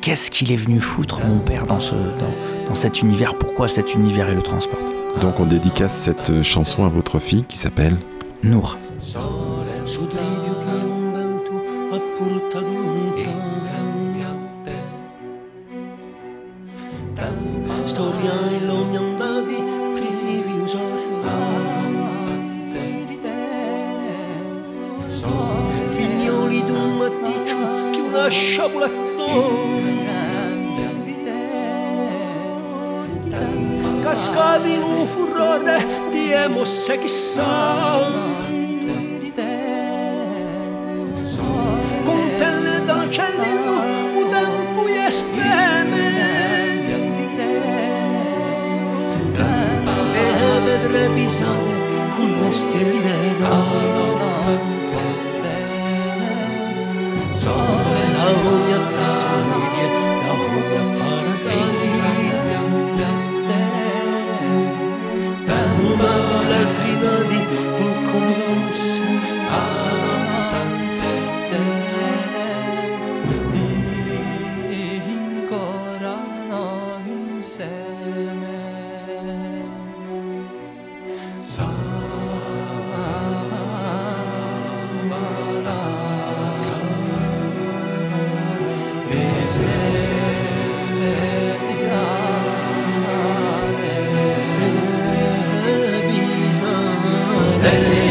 Speaker 2: qu'est-ce qu'il est venu foutre, mon père, dans, ce, dans, dans cet univers? Pourquoi cet univers il le transporte?
Speaker 3: Donc on dédicace cette chanson à votre fille qui s'appelle
Speaker 2: Nour.
Speaker 7: Cascadi un furore di emosse chissà te dal cielo un tempo speme, E vedre pisate con stelle. Attessaria, la E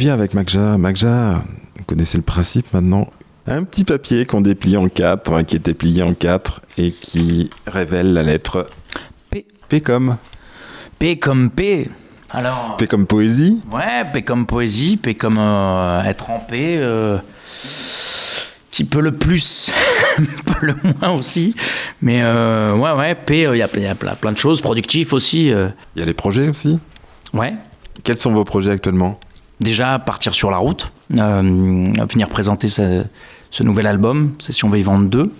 Speaker 3: revient avec Magja. Magja, vous connaissez le principe maintenant. Un petit papier qu'on déplie en quatre, hein, qui était plié en quatre et qui révèle la lettre
Speaker 2: P.
Speaker 3: P comme
Speaker 2: P comme P. Alors.
Speaker 3: P comme poésie.
Speaker 2: Ouais, P comme poésie, P comme euh, être en paix. euh, qui peut le plus, [laughs] peut le moins aussi. Mais euh, ouais, ouais, P, il y, a, y a plein, plein de choses, productif aussi. euh,
Speaker 3: Il y a les projets aussi.
Speaker 2: ouais.
Speaker 3: Quels sont vos projets actuellement?
Speaker 2: Déjà, partir sur la route, euh, venir présenter ce, nouvel album, Session Vivante 2.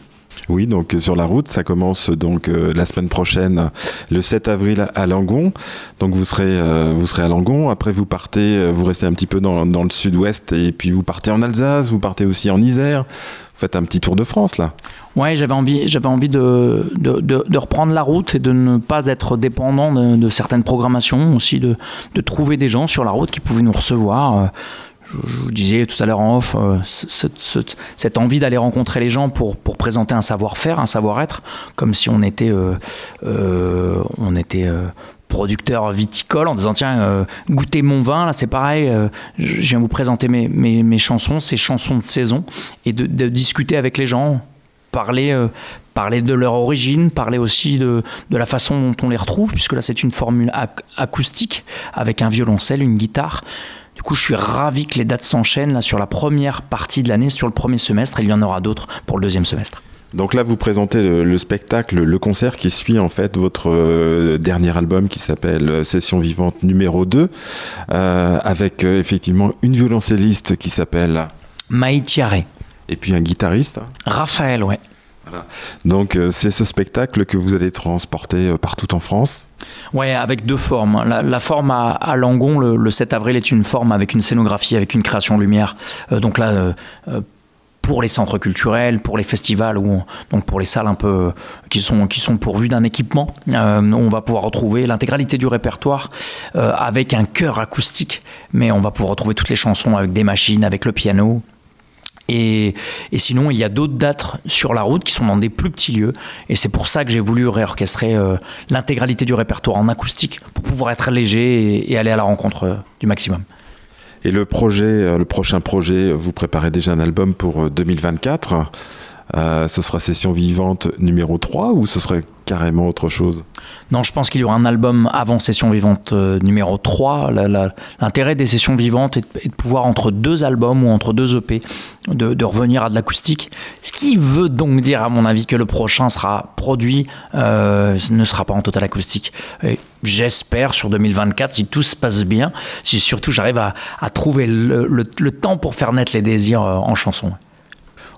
Speaker 3: Oui, donc euh, sur la route, ça commence donc euh, la semaine prochaine, le 7 avril à Langon. Donc vous serez, euh, vous serez à Langon. Après vous partez, euh, vous restez un petit peu dans, le sud-ouest et puis vous partez en Alsace, vous partez aussi en Isère. Vous faites un petit tour de France là.
Speaker 2: Ouais, j'avais envie, j'avais envie de, de, reprendre la route et de ne pas être dépendant de, certaines programmations, aussi de, trouver des gens sur la route qui pouvaient nous recevoir. Euh, Je, vous disais tout à l'heure en off, euh, ce- ce- cette envie d'aller rencontrer les gens pour, pour présenter un savoir-faire, un savoir-être, comme si on était, euh, euh, on était producteur viticole en disant tiens goûtez mon vin là c'est pareil je viens vous présenter mes, mes, mes chansons ces chansons de saison et de, discuter avec les gens parler, parler de leur origine, parler aussi de, de la façon dont on les retrouve, puisque là c'est une formule ac- acoustique avec un violoncelle, une guitare. Du coup, je suis ravi que les dates s'enchaînent là sur la première partie de l'année, sur le premier semestre, et il y en aura d'autres pour le deuxième semestre.
Speaker 3: Donc là, vous présentez le, le spectacle, le concert qui suit en fait votre euh, dernier album qui s'appelle euh, Session vivante numéro 2, euh, avec euh, effectivement une violoncelliste qui s'appelle
Speaker 2: Maïtiare,
Speaker 3: et puis un guitariste.
Speaker 2: Raphaël, ouais.
Speaker 3: Donc euh, c'est ce spectacle que vous allez transporter euh, partout en France.
Speaker 2: Ouais, avec deux formes. La, la forme à, Langon, le, le 7 avril, est une forme avec une scénographie, avec une création lumière. Euh, donc là, pour les centres culturels, pour les festivals, ou donc pour les salles un peu qui sont, qui sont pourvues d'un équipement, on va pouvoir retrouver l'intégralité du répertoire avec un chœur acoustique, mais on va pouvoir retrouver toutes les chansons avec des machines, avec le piano. Et, sinon, il y a d'autres dates sur la route qui sont dans des plus petits lieux. Et c'est pour ça que j'ai voulu réorchestrer euh, l'intégralité du répertoire en acoustique pour pouvoir être léger et, aller à la rencontre euh, du maximum.
Speaker 3: Et le projet, euh, le prochain projet, vous préparez déjà un album pour euh, 2024. Euh, ce sera Session vivante numéro 3 ou ce serait carrément autre chose
Speaker 2: Non, je pense qu'il y aura un album avant Session Vivante euh, numéro 3. La- la- L'intérêt des sessions vivantes est de, pouvoir, entre deux albums ou entre deux EP, de, revenir à de l'acoustique. Ce qui veut donc dire, à mon avis, que le prochain sera produit, euh, ne sera pas en total acoustique. J'espère sur 2024, si tout se passe bien, si surtout j'arrive à, trouver le, le- le temps pour faire naître les désirs euh, en chanson.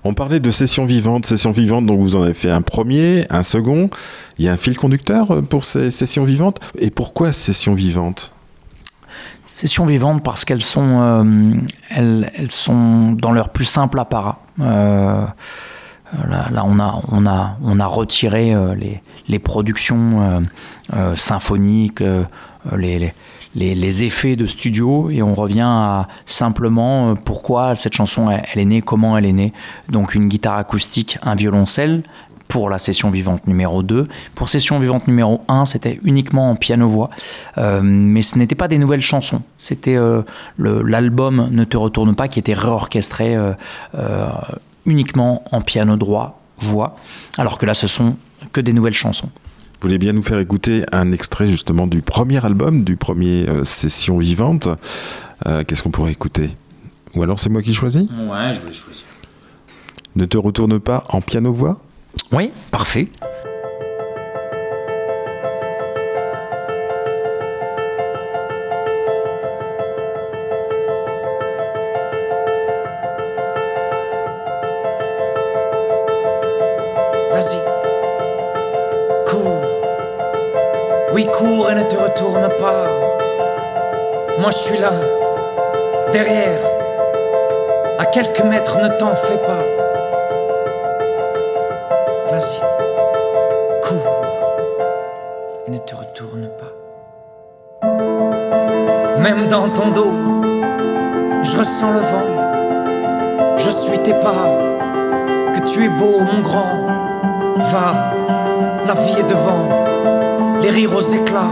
Speaker 3: On parlait de Session vivante, Session vivante, donc vous en avez fait un premier, un second. Il y a un fil conducteur euh, pour ces sessions vivantes. Et pourquoi Session vivante
Speaker 2: Sessions vivantes parce qu'elles sont, euh, elles, sont dans leur plus simple apparat. Euh, là, on, a, on, a, on a retiré les, les productions symphoniques, les, les- effets de studio, et on revient à simplement euh, pourquoi cette chanson elle, est née, comment elle est née. Donc une guitare acoustique, un violoncelle, pour la session vivante numéro 2. Pour session vivante numéro 1, c'était uniquement en piano-voix, Euh, mais ce n'était pas des nouvelles chansons. C'était euh, l'album Ne te retourne pas qui était réorchestré uniquement en piano droit, voix, alors que là, ce sont que des nouvelles chansons.
Speaker 3: Vous voulez bien nous faire écouter un extrait justement du premier album, du premier euh, Session vivante. Euh, Qu'est-ce qu'on pourrait écouter? Ou alors c'est moi qui choisis?
Speaker 2: Ouais, je voulais choisir.
Speaker 3: Ne te retourne pas en piano-voix?
Speaker 2: Oui, parfait.
Speaker 4: Cours et ne te retourne pas. Moi, je suis là, derrière. À quelques mètres, ne t'en fais pas. Vas-y, cours et ne te retourne pas. Même dans ton dos, je ressens le vent. Je suis tes pas que tu es beau, mon grand. Va, la vie est devant, les rires aux éclats,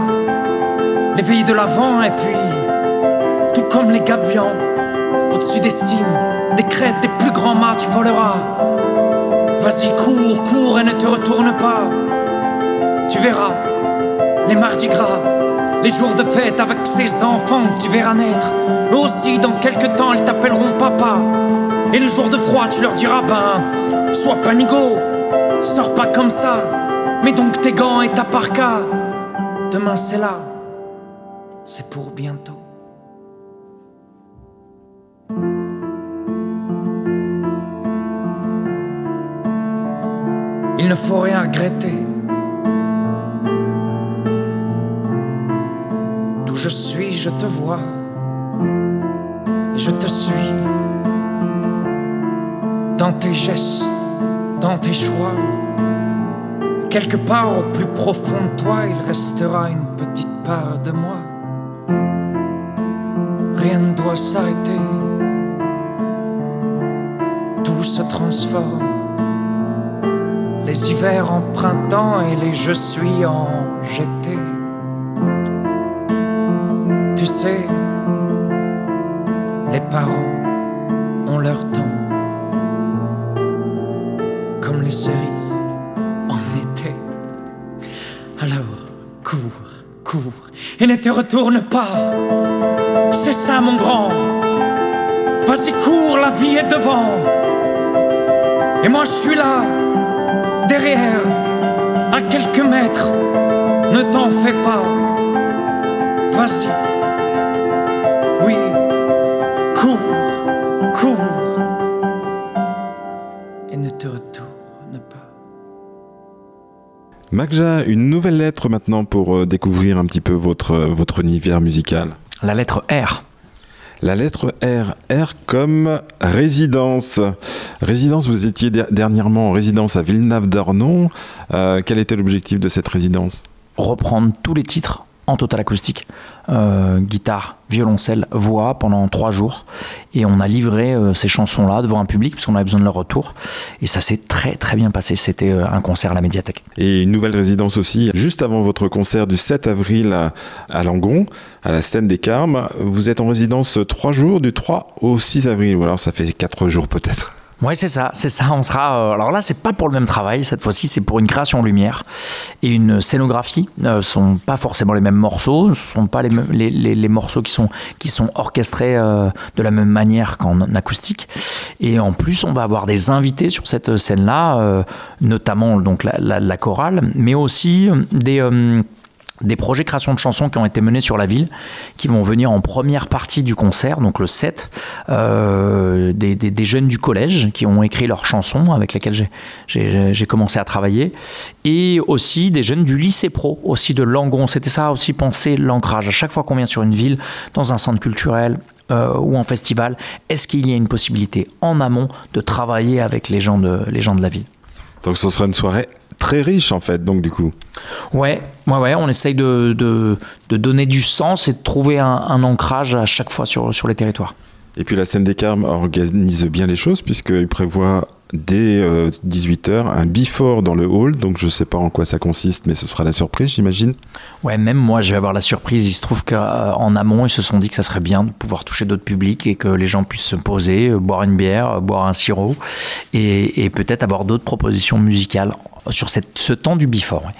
Speaker 4: les pays de l'avant, et puis, tout comme les gabions, Au-dessus des cimes, des crêtes, des plus grands mâts, tu voleras. Vas-y, cours, cours et ne te retourne pas. Tu verras les mardis gras, les jours de fête avec ces enfants que tu verras naître. Eux aussi, dans quelques temps, ils t'appelleront papa. Et le jour de froid, tu leur diras ben, sois panigo, sors pas comme ça. Mets donc tes gants et ta parka. Demain, c'est là, c'est pour bientôt. Il ne faut rien regretter. D'où je suis, je te vois. Et je te suis. Dans tes gestes, dans tes choix. Quelque part au plus profond de toi, il restera une petite part de moi. Rien ne doit s'arrêter. Tout se transforme les hivers en printemps et les je suis en été. Tu sais, les parents ont leur temps, comme les cerises et ne te retourne pas. C'est ça mon grand. Vas-y, cours, la vie est devant. Et moi je suis là derrière, à quelques mètres. Ne t'en fais pas. Vas-y. Oui, cours,
Speaker 3: Magja, une nouvelle lettre maintenant pour euh, découvrir un petit peu votre, votre univers musical.
Speaker 2: La lettre R.
Speaker 3: La lettre R, R comme résidence. Résidence, vous étiez dernièrement en résidence à Villeneuve-d'Ornon. Euh, quel était l'objectif de cette résidence?
Speaker 2: Reprendre tous les titres en total acoustique, euh, guitare, violoncelle, voix pendant trois jours. Et on a livré euh, ces chansons-là devant un public parce qu'on avait besoin de leur retour. Et ça s'est très très bien passé. C'était euh, un concert à la médiathèque.
Speaker 3: Et une nouvelle résidence aussi, juste avant votre concert du 7 avril à, à Langon, à la scène des Carmes. Vous êtes en résidence trois jours, du 3 au 6 avril. Ou alors ça fait quatre jours peut-être.
Speaker 2: Oui, c'est ça, c'est ça. On sera. Euh, alors là, c'est pas pour le même travail. Cette fois-ci, c'est pour une création lumière et une scénographie. Euh, ce sont pas forcément les mêmes morceaux. Ce sont pas les, les, les, morceaux qui sont qui sont orchestrés euh, de la même manière qu'en acoustique. Et en plus, on va avoir des invités sur cette scène-là, notamment donc la, la, chorale, mais aussi des des projets création de chansons qui ont été menés sur la ville, qui vont venir en première partie du concert, donc le 7, euh, des, des, jeunes du collège qui ont écrit leurs chansons avec lesquelles j'ai commencé à travailler, et aussi des jeunes du lycée pro, aussi de Langon. C'était ça aussi, penser l'ancrage. À chaque fois qu'on vient sur une ville, dans un centre culturel, euh, ou en festival, est-ce qu'il y a une possibilité en amont de travailler avec les gens de, les gens de la ville?
Speaker 3: Donc ce sera une soirée très riche en fait, donc du coup.
Speaker 2: Ouais, ouais, ouais, on essaye de, de, de donner du sens et de trouver un, un, ancrage à chaque fois sur, sur les territoires.
Speaker 3: Et puis la scène des Carmes organise bien les choses puisqu'il prévoit dès 18h euh, un before dans le hall. Donc je ne sais pas en quoi ça consiste, mais ce sera la surprise, j'imagine.
Speaker 2: Ouais, même moi, je vais avoir la surprise. Il se trouve qu'en amont, ils se sont dit que ça serait bien de pouvoir toucher d'autres publics et que les gens puissent se poser, euh, boire une bière, euh, boire un sirop et, et peut-être avoir d'autres propositions musicales sur cette, ce temps du before. Ouais.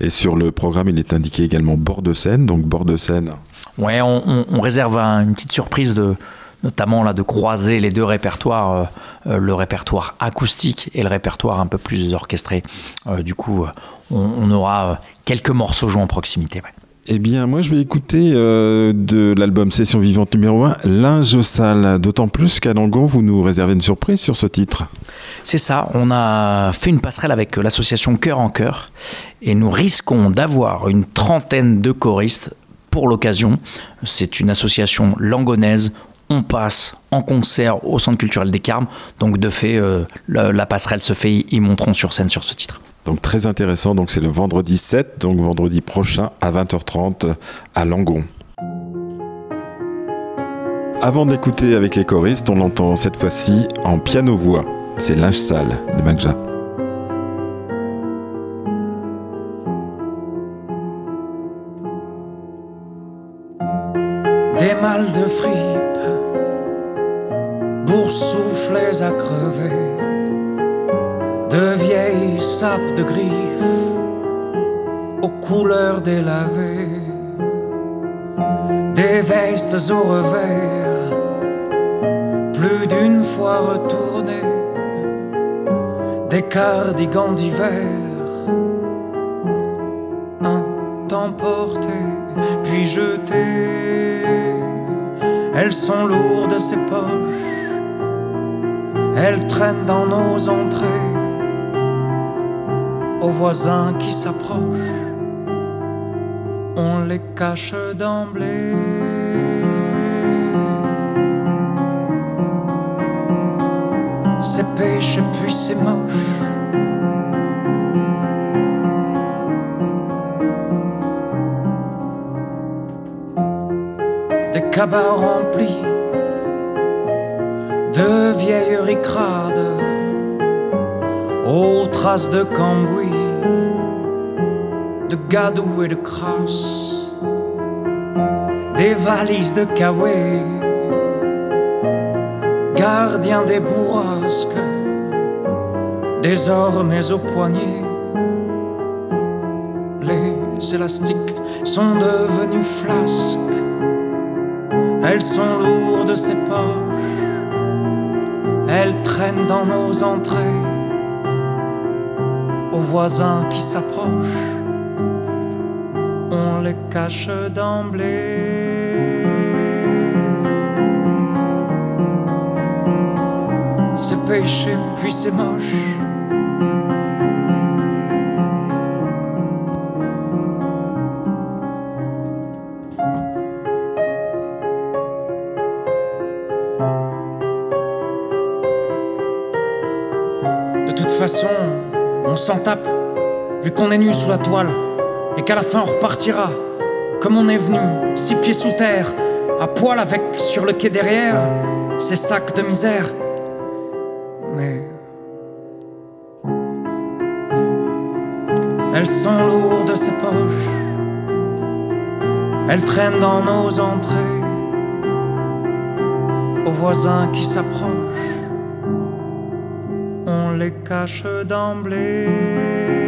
Speaker 3: Et sur le programme, il est indiqué également bord de scène, donc bord de scène.
Speaker 2: Ouais, on, on, on réserve un, une petite surprise de, notamment là de croiser les deux répertoires, euh, euh, le répertoire acoustique et le répertoire un peu plus orchestré. Euh, du coup, on, on, aura quelques morceaux joués en proximité. Ouais.
Speaker 3: Eh bien, moi, je vais écouter euh, de l'album Session Vivante numéro 1, Linge sale. D'autant plus qu'à Langon, vous nous réservez une surprise sur ce titre.
Speaker 2: C'est ça. On a fait une passerelle avec l'association Cœur en Cœur et nous risquons d'avoir une trentaine de choristes pour l'occasion. C'est une association langonaise on passe en concert au Centre culturel des Carmes. Donc de fait, euh, la, la, passerelle se fait, ils monteront sur scène sur ce titre.
Speaker 3: Donc très intéressant, donc c'est le vendredi 7, donc vendredi prochain à 20h30 à Langon. Avant d'écouter avec les choristes, on l'entend cette fois-ci en piano-voix. C'est Linge sale de Magja.
Speaker 4: Des mâles de fripe boursouflés à crever, de vieilles sapes de griffes aux couleurs délavées, des vestes au revers, plus d'une fois retournées, des cardigans d'hiver, un temps puis jeté. Elles sont lourdes ces poches, elles traînent dans nos entrées, aux voisins qui s'approchent, on les cache d'emblée. C'est péché puis c'est moche. Des cabas remplis de vieilles crades aux traces de cambouis, de gadou et de crasse, des valises de kawaii, gardiens des bourrasques, désormais au poignet. Les élastiques sont devenus flasques, elles sont lourdes ces poches elles traînent dans nos entrées, aux voisins qui s'approchent, on les cache d'emblée. C'est péché, puis c'est moche. S'en tape, vu qu'on est nu sous la toile, et qu'à la fin on repartira, comme on est venu, six pieds sous terre, à poil avec sur le quai derrière, ces sacs de misère. Mais. Elles sont lourdes ces poches, elles traînent dans nos entrées, aux voisins qui s'approchent cache d'emblée.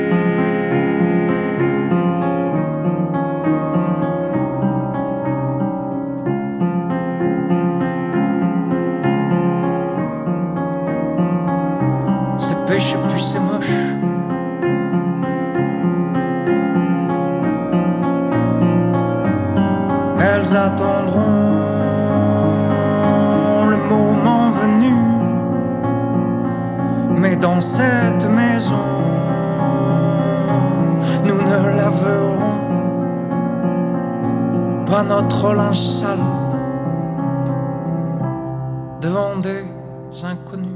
Speaker 4: Linge sale devant des inconnus.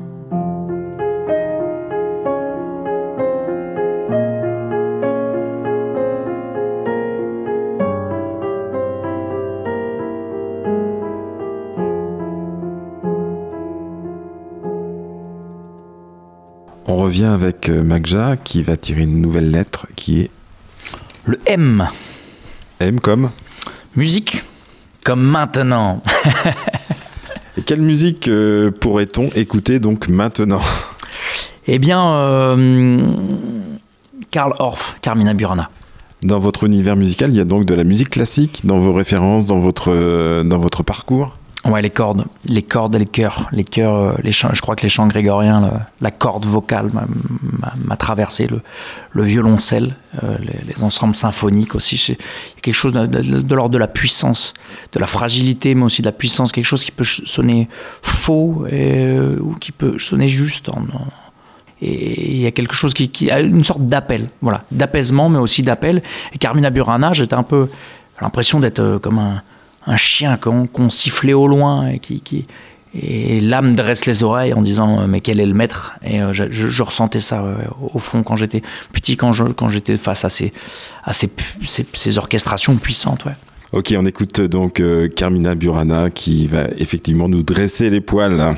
Speaker 3: On revient avec euh, Magja qui va tirer une nouvelle lettre qui est
Speaker 2: Le M,
Speaker 3: M comme.
Speaker 2: musique, comme maintenant. [laughs]
Speaker 3: Et quelle musique euh, pourrait-on écouter donc maintenant?
Speaker 2: Eh bien, euh, Karl Orff, Carmina Burana.
Speaker 3: Dans votre univers musical, il y a donc de la musique classique dans vos références, dans votre, euh, dans votre parcours?
Speaker 2: Ouais, les cordes, les cordes et les chœurs, les chœurs, euh, les chants, je crois que les chants grégoriens, la, corde vocale m'a- traversé, le, le violoncelle, euh, les, les ensembles symphoniques aussi. Il y a quelque chose de, l'ordre de la puissance, de la fragilité, mais aussi de la puissance, quelque chose qui peut sonner faux euh, ou qui peut sonner juste. en- et il y a quelque chose qui, a une sorte d'appel, voilà, d'apaisement, mais aussi d'appel. Et Carmina Burana, j'étais un peu l'impression d'être comme un, un chien qu'on qu'on sifflait au loin et qui, qui et l'âme dresse les oreilles en disant euh, mais quel est le maître? Et euh, je, ressentais ça euh, au fond quand j'étais petit quand je quand j'étais face à ces à ces, ces, ces orchestrations puissantes ouais.
Speaker 3: Ok, on écoute donc Carmina Burana qui va effectivement nous dresser les poils.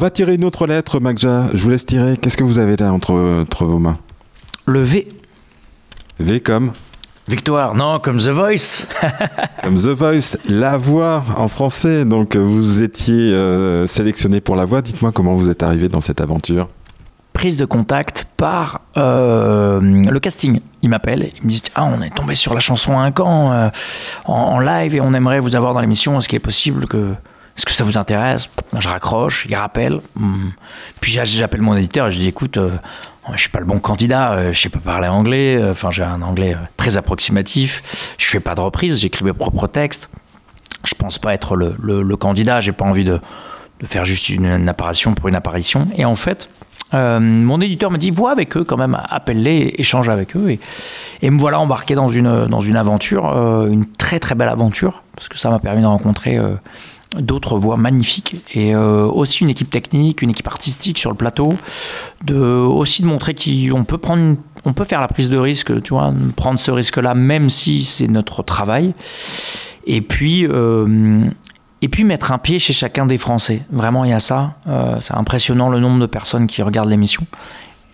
Speaker 3: Va tirer une autre lettre, Magja. Je vous laisse tirer. Qu'est-ce que vous avez là entre, entre vos mains?
Speaker 2: Le V.
Speaker 3: V comme?
Speaker 2: Victoire, non, comme The Voice. [laughs]
Speaker 3: Comme The Voice, la voix en français. Donc vous étiez euh, sélectionné pour la voix. Dites-moi comment vous êtes arrivé dans cette aventure.
Speaker 2: Prise de contact par euh, le casting. Il m'appelle, il me dit Ah, on est tombé sur la chanson Un camp euh, en, en live et on aimerait vous avoir dans l'émission. Est-ce qu'il est possible que. Est-ce que ça vous intéresse? Je raccroche, il rappelle. Hum. Puis j'a- j'appelle mon éditeur et je dis Écoute, euh, je suis pas le bon candidat, euh, je sais pas parler anglais, euh, enfin j'ai un anglais très approximatif, je fais pas de reprise, j'écris mes propres textes. Je pense pas être le, le- le candidat, j'ai pas envie de, faire juste une, apparition pour une apparition. Et en fait, mon éditeur me dit vois avec eux quand même, appelle-les, échange avec eux. Et, me voilà embarqué dans une, dans une aventure, une très très belle aventure, parce que ça m'a permis de rencontrer d'autres voix magnifiques et euh, aussi une équipe technique, une équipe artistique sur le plateau, de, aussi de montrer qu'on peut prendre, on peut faire la prise de risque, tu vois, prendre ce risque-là, même si c'est notre travail. Et puis, euh, et puis mettre un pied chez chacun des Français. Vraiment, il y a ça. Euh, c'est impressionnant le nombre de personnes qui regardent l'émission.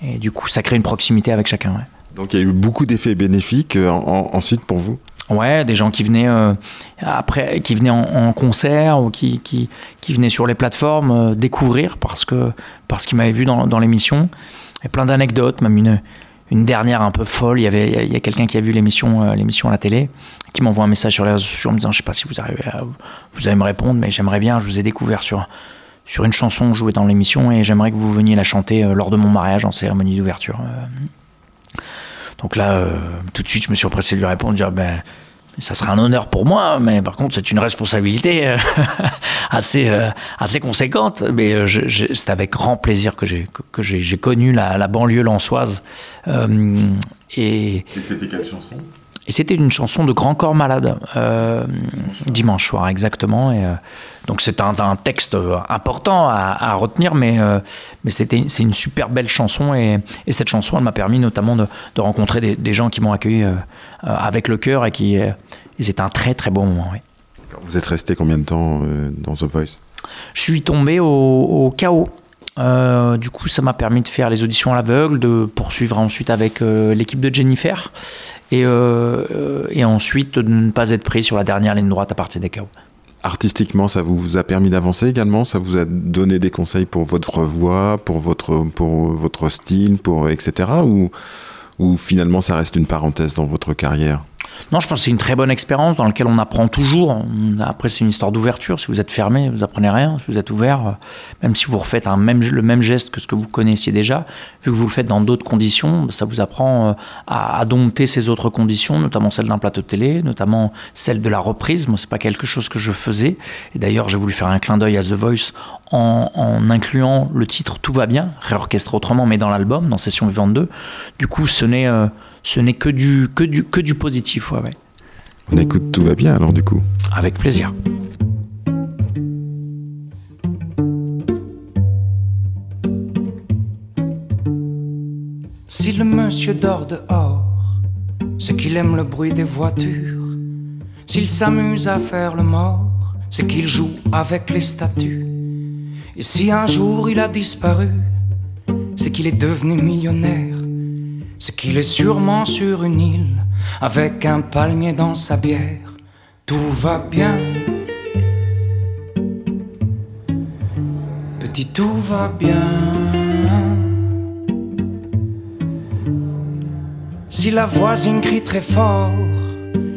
Speaker 2: Et du coup, ça crée une proximité avec chacun.
Speaker 3: Donc il y a eu beaucoup d'effets bénéfiques en- en- ensuite pour vous?
Speaker 2: Ouais, des gens qui venaient euh, après, qui venaient en, concert ou qui, qui, qui venaient sur les plateformes euh, découvrir parce que parce qu'ils m'avaient vu dans, dans l'émission. Et plein d'anecdotes, même une une dernière un peu folle. Il y avait il y a quelqu'un qui a vu l'émission euh, l'émission à la télé qui m'envoie un message sur les réseaux sociaux en me disant je sais pas si vous arrivez à, vous allez me répondre mais j'aimerais bien je vous ai découvert sur sur une chanson jouée dans l'émission et j'aimerais que vous veniez la chanter lors de mon mariage en cérémonie d'ouverture. Donc là, euh, tout de suite, je me suis empressé de lui répondre, dire, ben, ça sera un honneur pour moi, mais par contre, c'est une responsabilité euh, [laughs] assez, euh, assez conséquente. Mais c'est avec grand plaisir que j'ai connu la, banlieue lançoise. Et
Speaker 3: Et c'était quelle chanson?
Speaker 2: Et c'était une chanson de Grand Corps Malade, euh, dimanche soir exactement. Et, euh, donc c'est un, un texte euh, important à, à retenir, mais, euh, mais c'était, c'est une super belle chanson. Et, et cette chanson, elle m'a permis notamment de, de rencontrer des, des gens qui m'ont accueilli euh, euh, avec le cœur et qui... euh, c'était un très très bon moment. oui.
Speaker 3: Vous êtes resté combien de temps dans The Voice?
Speaker 2: Je suis tombé au, au chaos. Euh, du coup, ça m'a permis de faire les auditions à l'aveugle, de poursuivre ensuite avec euh, l'équipe de Jennifer, et, euh, et ensuite de ne pas être pris sur la dernière ligne droite à partir des chaos.
Speaker 3: Artistiquement, ça vous a permis d'avancer également? Ça vous a donné des conseils pour votre voix, pour votre, pour votre style, pour, etc. Ou finalement, ça reste une parenthèse dans votre carrière?
Speaker 2: Non, je pense que c'est une très bonne expérience dans laquelle on apprend toujours. Après, c'est une histoire d'ouverture. Si vous êtes fermé, vous apprenez rien. Si vous êtes ouvert, euh, même si vous refaites le même geste que ce que vous connaissiez déjà, vu que vous le faites dans d'autres conditions, ça vous apprend euh, à, dompter ces autres conditions, notamment celle d'un plateau télé, notamment celle de la reprise. Moi, c'est pas quelque chose que je faisais. Et d'ailleurs, j'ai voulu faire un clin d'œil à The Voice en, incluant le titre Tout va bien, réorchestré autrement, mais dans l'album, dans Session Vivante 2. Du coup, ce n'est euh, ce n'est que du, que, du, que du positif. Ouais, ouais.
Speaker 3: On écoute Tout va bien alors du coup.
Speaker 2: Avec plaisir.
Speaker 4: Si le monsieur dort dehors, c'est qu'il aime le bruit des voitures. S'il s'amuse à faire le mort, c'est qu'il joue avec les statues. Et si un jour il a disparu, c'est qu'il est devenu millionnaire. C'est qu'il est sûrement sur une île avec un palmier dans sa bière. Tout va bien. Petit, tout va bien. Si la voisine crie très fort,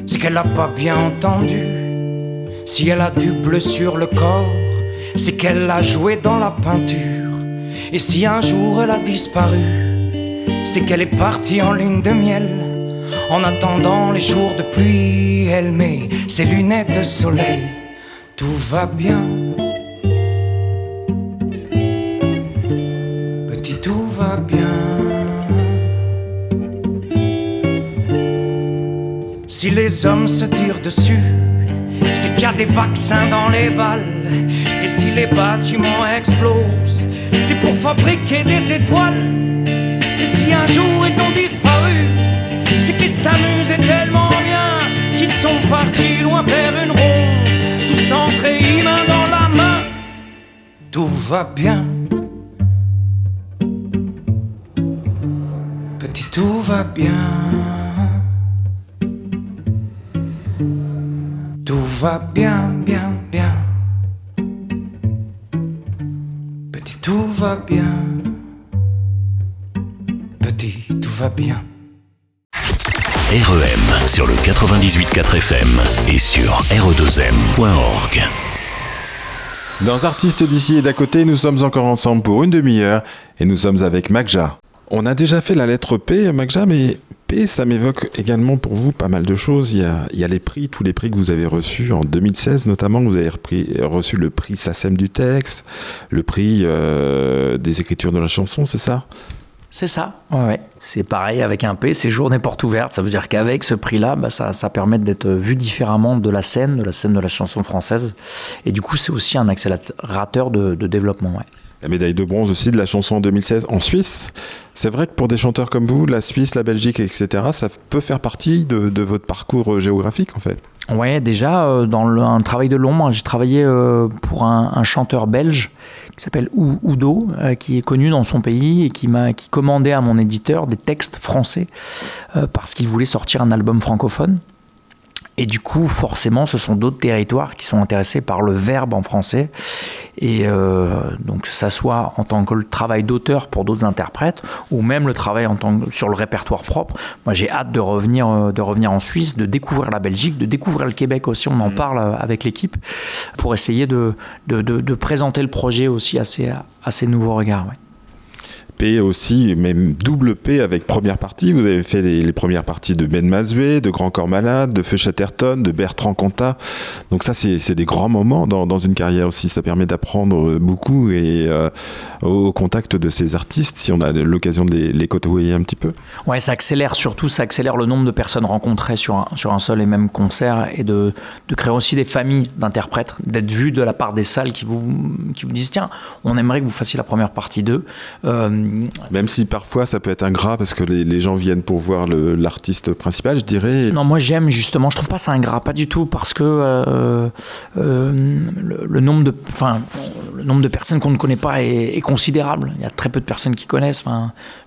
Speaker 4: c'est qu'elle n'a pas bien entendu. Si elle a du bleu sur le corps, c'est qu'elle l'a joué dans la peinture. Et si un jour elle a disparu, c'est qu'elle est partie en lune de miel. En attendant les jours de pluie, elle met ses lunettes de soleil. Tout va bien. Petit, tout va bien. Si les hommes se tirent dessus, c'est qu'il y a des vaccins dans les balles. Et si les bâtiments explosent, c'est pour fabriquer des étoiles. Et si un jour ils ont disparu, c'est qu'ils s'amusaient tellement bien qu'ils sont partis loin faire une ronde, tous entrés main dans la main. tout va bien? Petit, tout va bien. Tout va bien, bien, bien. Petit, tout va bien. Va bien.
Speaker 1: REM sur le 98.4 FM et sur re2m.org.
Speaker 3: Dans Artistes d'ici et d'à côté, nous sommes encore ensemble pour une demi-heure et nous sommes avec Magja. On a déjà fait la lettre P, Magja, mais P, ça m'évoque également pour vous pas mal de choses. Il y, a, il y a les prix, tous les prix que vous avez reçus en 2016 notamment. Vous avez repris- reçu le prix SACEM du texte, le prix euh, des écritures de la chanson, c'est ça?
Speaker 2: C'est ça, ouais, ouais. C'est pareil avec un P, c'est journée porte ouverte. Ça veut dire qu'avec ce prix-là, bah, ça, ça permet d'être vu différemment de la scène, de la scène de la chanson française. Et du coup, c'est aussi un accélérateur de, de développement. Ouais.
Speaker 3: La médaille de bronze aussi de la chanson en 2016 en Suisse. C'est vrai que pour des chanteurs comme vous, la Suisse, la Belgique, etc., ça peut faire partie de, votre parcours euh, géographique en fait.
Speaker 2: Ouais, déjà, euh, dans un travail de l'ombre, j'ai travaillé euh, pour un, chanteur belge qui s'appelle Ou- Udo, euh, qui est connu dans son pays et qui m'a qui commandait à mon éditeur des textes français parce qu'il voulait sortir un album francophone. Et du coup, forcément, ce sont d'autres territoires qui sont intéressés par le verbe en français. Et euh, donc, que ça soit en tant que le travail d'auteur pour d'autres interprètes, ou même le travail en tant que, sur le répertoire propre. Moi, j'ai hâte de revenir, euh, de revenir en Suisse, de découvrir la Belgique, de découvrir le Québec aussi. On en parle euh, avec l'équipe pour essayer de, de, de- de présenter le projet aussi à ces, à ces nouveaux regards. ouais.
Speaker 3: P aussi, même double P avec première partie. Vous avez fait les, premières parties de Ben Mazoué, de Grand Corps Malade, de Feu Chatterton, de Bertrand Cantat. Donc ça, c'est des grands moments dans, une carrière aussi. Ça permet d'apprendre beaucoup et euh, au contact de ces artistes, si on a l'occasion de les, les côtoyer un petit peu.
Speaker 2: Ouais, ça accélère surtout, ça accélère le nombre de personnes rencontrées sur un, sur un seul et même concert et de, de créer aussi des familles d'interprètes, d'être vu de la part des salles qui vous, qui vous disent tiens, on aimerait que vous fassiez la première partie d'eux. Euh,
Speaker 3: Même si parfois ça peut être ingrat parce que les, gens viennent pour voir l'artiste principal, je dirais.
Speaker 2: non, moi j'aime justement, je trouve pas ça ingrat, pas du tout, parce que euh, euh, le, nombre de, le nombre de personnes qu'on ne connaît pas est, considérable. Il y a très peu de personnes qui connaissent.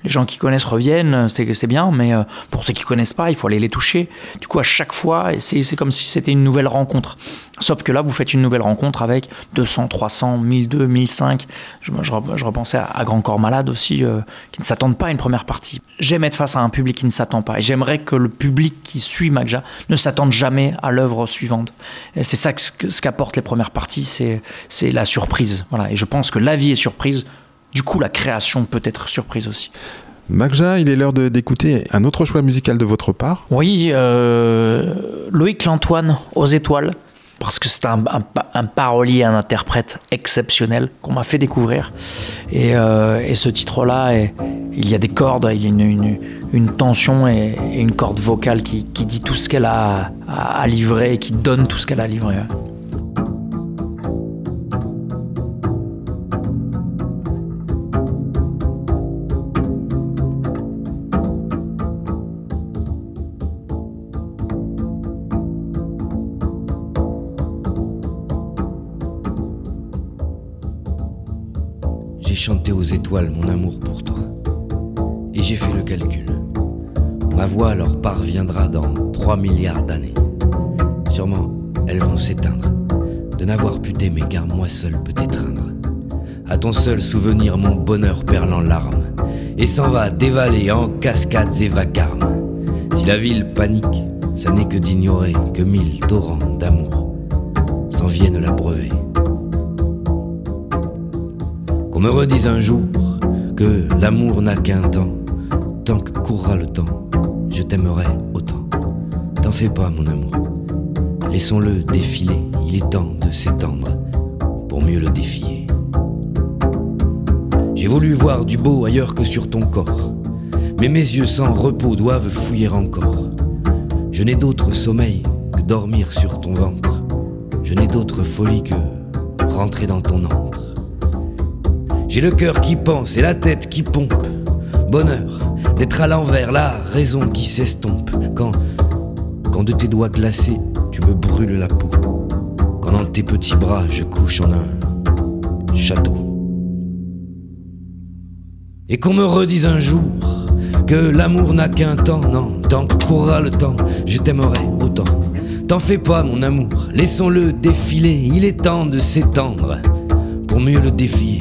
Speaker 2: Les gens qui connaissent reviennent, c'est bien, mais euh, pour ceux qui connaissent pas, il faut aller les toucher. Du coup, à chaque fois, c'est comme si c'était une nouvelle rencontre. Sauf que là, vous faites une nouvelle rencontre avec 200, 300, 1002, 1005. Je, je, je repensais à, à Grand Corps Malade aussi, euh, qui ne s'attendent pas à une première partie. J'aime être face à un public qui ne s'attend pas. Et j'aimerais que le public qui suit Magja ne s'attende jamais à l'œuvre suivante. Et C'est ça que, ce que- ce qu'apportent les premières parties, c'est c'est la surprise. Voilà. Et je pense que la vie est surprise. Du coup, la création peut être surprise aussi.
Speaker 3: Magja, il est l'heure de- d'écouter un autre choix musical de votre part.
Speaker 2: Oui, euh, Loïc Lantoine, aux étoiles, parce que c'est un, un- parolier, un interprète exceptionnel qu'on m'a fait découvrir. Et, euh, ce titre-là, il y a des cordes, il y a une, tension et, une corde vocale qui, dit tout ce qu'elle a à, livrer et qui donne tout ce qu'elle a à
Speaker 8: mon amour pour toi. Et j'ai fait le calcul. Ma voix leur parviendra dans 3 milliards d'années. Sûrement, elles vont s'éteindre. De n'avoir pu t'aimer car moi seul peut t'étreindre. À ton seul souvenir, mon bonheur perle en larmes. Et s'en va dévaler en cascades et vacarmes. Si la ville panique, ça n'est que d'ignorer que mille torrents d'amour s'en viennent l'abreuver. Me redise un jour que l'amour n'a qu'un temps, tant que courra le temps, je t'aimerai autant. T'en fais pas, mon amour. Laissons-le défiler, il est temps de s'étendre pour mieux le défier. J'ai voulu voir du beau ailleurs que sur ton corps, mais mes yeux sans repos doivent fouiller encore. Je n'ai d'autre sommeil que dormir sur ton ventre. Je n'ai d'autre folie que rentrer dans ton antre. J'ai le cœur qui pense et la tête qui pompe. Bonheur d'être à l'envers, la raison qui s'estompe. Quand, quand de tes doigts glacés, tu me brûles la peau. Quand dans tes petits bras, je couche en un château. Et qu'on me redise un jour que l'amour n'a qu'un temps, non, tant que courra le temps, je t'aimerai autant. T'en fais pas, mon amour, laissons-le défiler, il est temps de s'étendre pour mieux le défier.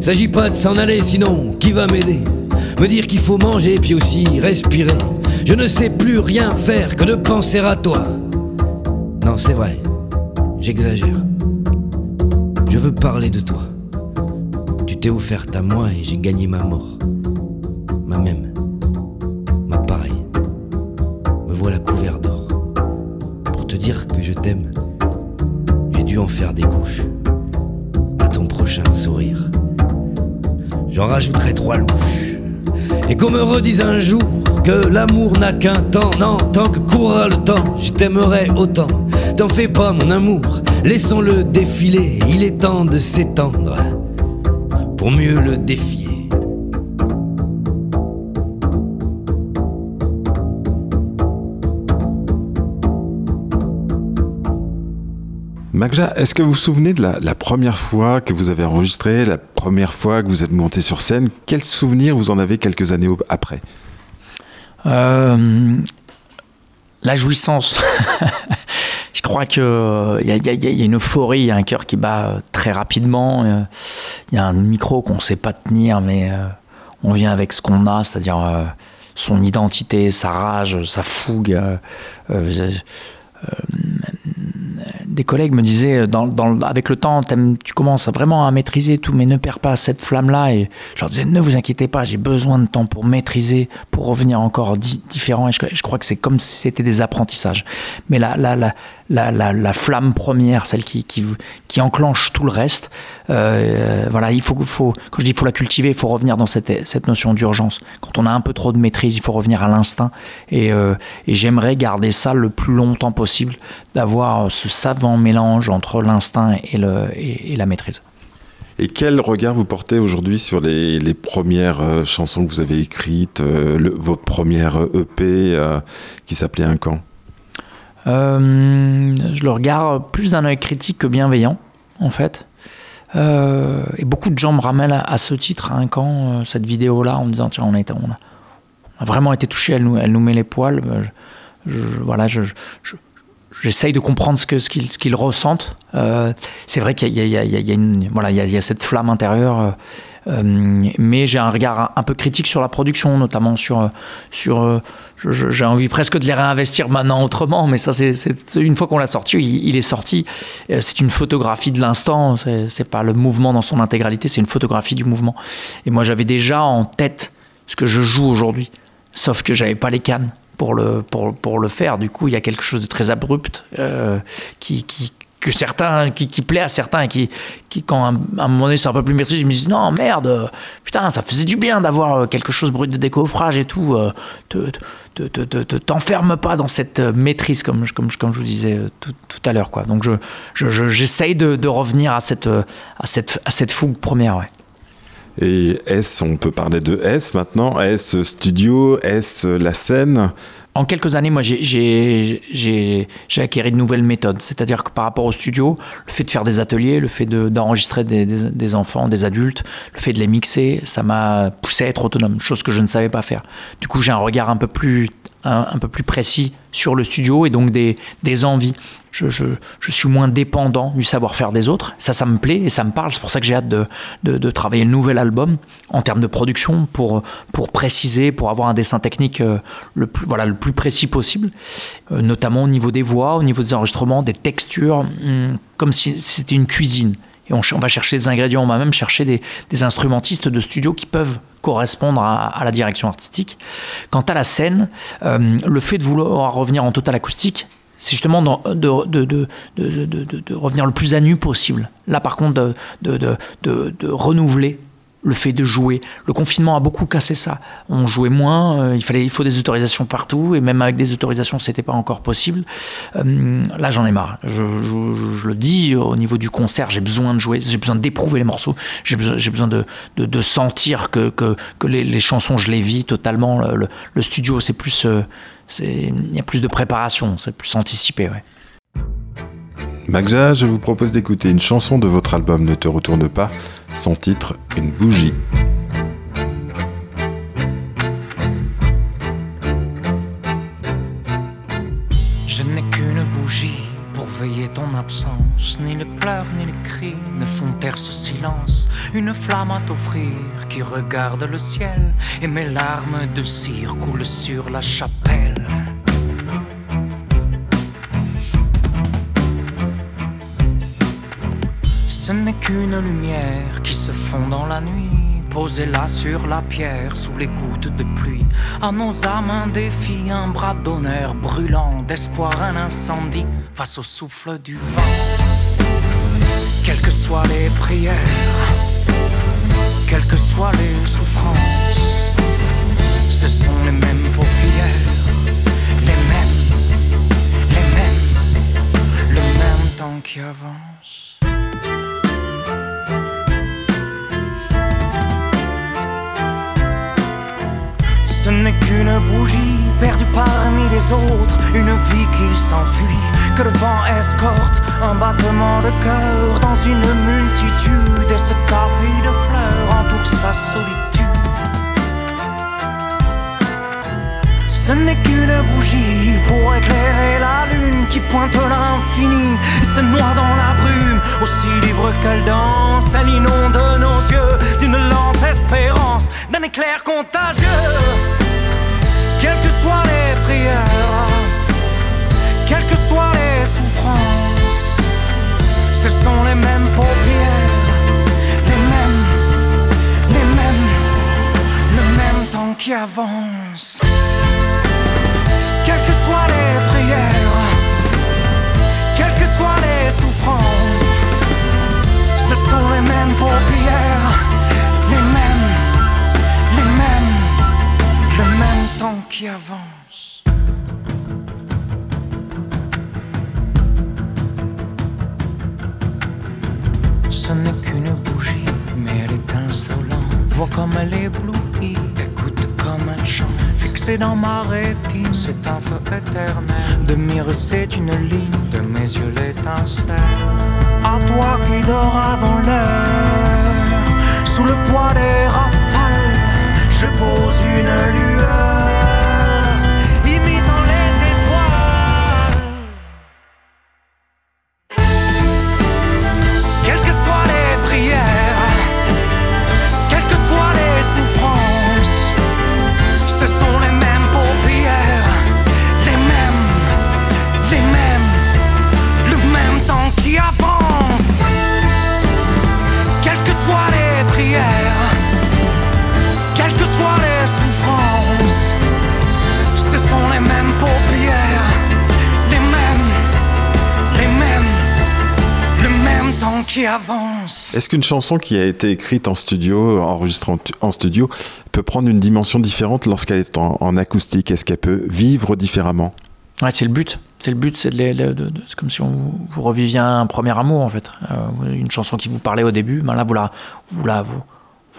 Speaker 8: S'agit pas de s'en aller, sinon qui va m'aider? Me dire qu'il faut manger puis aussi respirer. Je ne sais plus rien faire que de penser à toi. Non, c'est vrai, j'exagère. Je veux parler de toi. Tu t'es offerte à moi et j'ai gagné ma mort. Ma même. Ma pareille. Me voilà couvert d'or. Pour te dire que je t'aime, j'ai dû en faire des couches. À ton prochain sourire. J'en rajouterai trois louches. Et qu'on me redise un jour que l'amour n'a qu'un temps, non, tant que courra le temps, je t'aimerai autant. T'en fais pas, mon amour, laissons-le défiler, il est temps de s'étendre pour mieux le défier.
Speaker 3: Magja, est-ce que vous vous souvenez de la, première fois que vous avez enregistré, la première fois que vous êtes monté sur scène? Quels souvenirs vous en avez quelques années après?
Speaker 2: Euh, La jouissance. [laughs] Je crois qu'il il y, a une euphorie, il y a un cœur qui bat euh, très rapidement. Euh, il y a un micro qu'on ne sait pas tenir, mais on vient avec ce qu'on a, c'est-à-dire son identité, sa rage, sa fougue des collègues me disaient, dans, avec le temps, tu commences vraiment à maîtriser tout, mais ne perds pas cette flamme-là. Et je leur disais, ne vous inquiétez pas, j'ai besoin de temps pour maîtriser, pour revenir encore différent. Et je, crois que c'est comme si c'était des apprentissages. Mais la, la, la, la, flamme première, celle qui, qui, qui, enclenche tout le reste. Euh, voilà, il faut, faut, quand je dis il faut la cultiver, il faut revenir dans cette, cette notion d'urgence. Quand on a un peu trop de maîtrise, il faut revenir à l'instinct. Et, euh, j'aimerais garder ça le plus longtemps possible, d'avoir ce savant mélange entre l'instinct et, et, la maîtrise.
Speaker 3: Et quel regard vous portez aujourd'hui sur les, les, premières euh, chansons que vous avez écrites, votre première EP qui s'appelait Un camp?
Speaker 2: Euh, je le regarde plus d'un œil critique que bienveillant, en fait. Euh, et beaucoup de gens me ramènent à, ce titre, à un camp, euh, cette vidéo-là, en me disant tiens, on a, on a, vraiment été touché, elle nous, met les poils. Je, voilà, je, j'essaye de comprendre ce qu'ils ressentent. c'est vrai qu'il y, a cette flamme intérieure. Euh, mais j'ai un regard un peu critique sur la production, notamment sur. sur euh, j'ai envie presque de les réinvestir maintenant autrement, mais ça, c'est une fois qu'on l'a sorti, il, est sorti. Euh, c'est une photographie de l'instant, c'est pas le mouvement dans son intégralité, c'est une photographie du mouvement. Et moi, j'avais déjà en tête ce que je joue aujourd'hui, sauf que j'avais pas les cannes pour le, pour, pour, le faire. Du coup, il y a quelque chose de très abrupt qui, qui, que certains, qui, qui, plaît à certains qui, qui quand à un, moment donné c'est un peu plus maîtrisé, je me dis non merde, putain ça faisait du bien d'avoir euh, quelque chose brut de décoffrage et tout, euh, te, te, te, t'enferme pas dans cette euh, maîtrise comme, comme, comme je vous disais tout, tout à l'heure quoi. Donc je, je, j'essaye de, de, revenir à cette, à cette, à cette fougue première ouais.
Speaker 3: Et S, on peut parler de S maintenant, S studio, S la scène
Speaker 2: en quelques années, moi, j'ai acquis de nouvelles méthodes. C'est-à-dire que par rapport au studio, le fait de faire des ateliers, le fait d'enregistrer des, des, enfants, des adultes, le fait de les mixer, ça m'a poussé à être autonome, chose que je ne savais pas faire. Du coup, j'ai un regard un peu plus un, peu plus précis sur le studio et donc des, des envies. Je, je, je, suis moins dépendant du savoir-faire des autres. Ça, ça me plaît et ça me parle. C'est pour ça que j'ai hâte de, de, de, travailler le nouvel album en termes de production pour, pour préciser, pour avoir un dessin technique euh, le plus, voilà, le plus précis possible, euh, notamment au niveau des voix, au niveau des enregistrements, des textures, hum, comme si c'était une cuisine. On, va chercher des ingrédients, on va même chercher des, instrumentistes de studio qui peuvent correspondre à, la direction artistique. Quant à la scène, euh, le fait de vouloir revenir en total acoustique, c'est justement de, de, revenir le plus à nu possible. Là, par contre, de, renouveler le fait de jouer. Le confinement a beaucoup cassé ça. On jouait moins, euh, il, fallait, il faut des autorisations partout, et même avec des autorisations, c'était pas encore possible. Euh, là, j'en ai marre. Je, le dis, au niveau du concert, j'ai besoin de jouer, j'ai besoin d'éprouver les morceaux, j'ai besoin, de, sentir que, les, chansons, je les vis totalement. Le, le studio, c'est plus. Euh, il y a plus de préparation, c'est plus anticipé. Ouais.
Speaker 3: Magja, je vous propose d'écouter une chanson de votre album Ne te retourne pas, son titre Une bougie.
Speaker 4: Je n'ai qu'une bougie pour veiller ton absence. Ni les pleurs ni les cris ne font taire ce silence. Une flamme à t'offrir qui regarde le ciel. Et mes larmes de cire coulent sur la chapelle. Ce n'est qu'une lumière qui se fond dans la nuit. Posée là sur la pierre, sous les gouttes de pluie. À nos âmes un défi, un bras d'honneur brûlant, d'espoir un incendie face au souffle du vent. Quelles que soient les prières, quelles que soient les souffrances, ce sont les mêmes paupières, les mêmes, les mêmes, le même temps qui avance. Ce n'est qu'une bougie perdue parmi les autres, une vie qui s'enfuit, que le vent escorte, un battement de cœur dans une multitude, et ce tapis de fleurs entoure sa solitude. Ce n'est qu'une bougie pour éclairer la lune qui pointe l'infini se noie dans la brume. Aussi libre qu'elle danse, elle inonde nos yeux d'une lente espérance, d'un éclair contagieux. Quelles que soient les souffrances, ce sont les mêmes paupières, les mêmes, les mêmes, le même temps qui avance. Quelles que soient les prières, quelles que soient les souffrances, ce sont les mêmes paupières, les mêmes, les mêmes, le même temps qui avance. Ce n'est qu'une bougie, mais elle est insolente. Vois comme elle éblouit, écoute comme elle chante. Fixée dans ma rétine, c'est un feu éternel. De mire, c'est une ligne, de mes yeux l'étincelle. À toi qui dors avant l'heure, sous le poids des rafales, je pose une lueur, avance.
Speaker 3: Est-ce qu'une chanson qui a été écrite en studio, enregistrée en, studio, peut prendre une dimension différente lorsqu'elle est en, en acoustique? Est-ce qu'elle peut vivre différemment?
Speaker 2: Ouais, c'est le but. C'est le but, c'est de, comme si on, vous reviviez un premier amour en fait. Euh, une chanson qui vous parlait au début, ben là vous la, vous la, vous,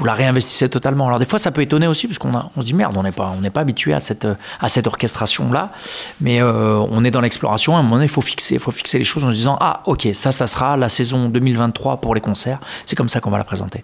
Speaker 2: vous la réinvestissez totalement. Alors des fois ça peut étonner aussi parce qu'on on se dit merde, on n'est pas, on pas habitué à cette, à cette orchestration là, mais euh, on est dans l'exploration. À un moment donné, il faut fixer, faut fixer les choses en se disant ah ok ça, ça sera la saison 2023 pour les concerts. C'est comme ça qu'on va la présenter.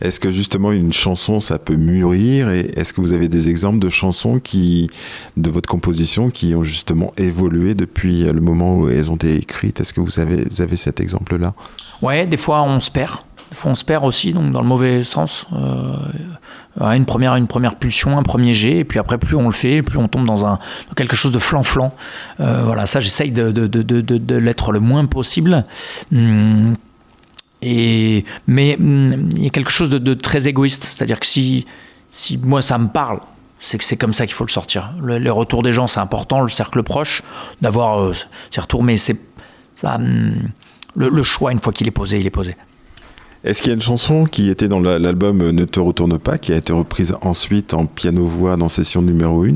Speaker 3: Est-ce que justement une chanson, ça peut mûrir? Et est-ce que vous avez des exemples de chansons qui, de votre composition qui ont justement évolué depuis le moment où elles ont été écrites? Est-ce que vous avez, vous avez cet exemple-là?
Speaker 2: Ouais, des fois on se perd. On se perd aussi, donc dans le mauvais sens. Euh, une, première, une première pulsion, un premier jet, et puis après plus on le fait, plus on tombe dans, quelque chose de flanflant. Euh, voilà, ça j'essaye de, l'être le moins possible. Et, mais hum, il y a quelque chose de, très égoïste, c'est-à-dire que si, moi ça me parle, c'est que c'est comme ça qu'il faut le sortir. Le, les retours des gens, c'est important, le cercle proche, d'avoir euh, ces retours, mais le, le choix, une fois qu'il est posé, il est posé.
Speaker 3: Est-ce qu'il y a une chanson qui était dans la- l'album Ne te retourne pas, qui a été reprise ensuite en piano-voix dans session numéro 1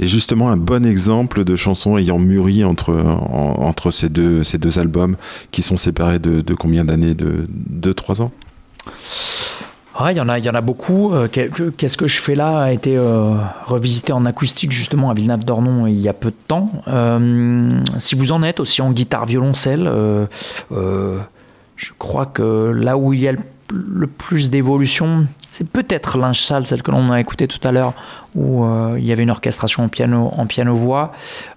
Speaker 3: Et justement un bon exemple de chanson ayant mûri entre, en- entre ces, deux, ces deux albums qui sont séparés de, de combien d'années? De 2-3 ans?
Speaker 2: Il y en a, il y en a beaucoup. Euh, qu'est-ce que je fais là a été euh, revisité en acoustique justement à Villeneuve-d'Ornon il y a peu de temps. Euh, si vous en êtes aussi en guitare violoncelle, je crois que là où il y a le plus d'évolution, c'est peut-être Linge Sale, celle que l'on a écoutée tout à l'heure, où euh, il y avait une orchestration en piano, en piano voix.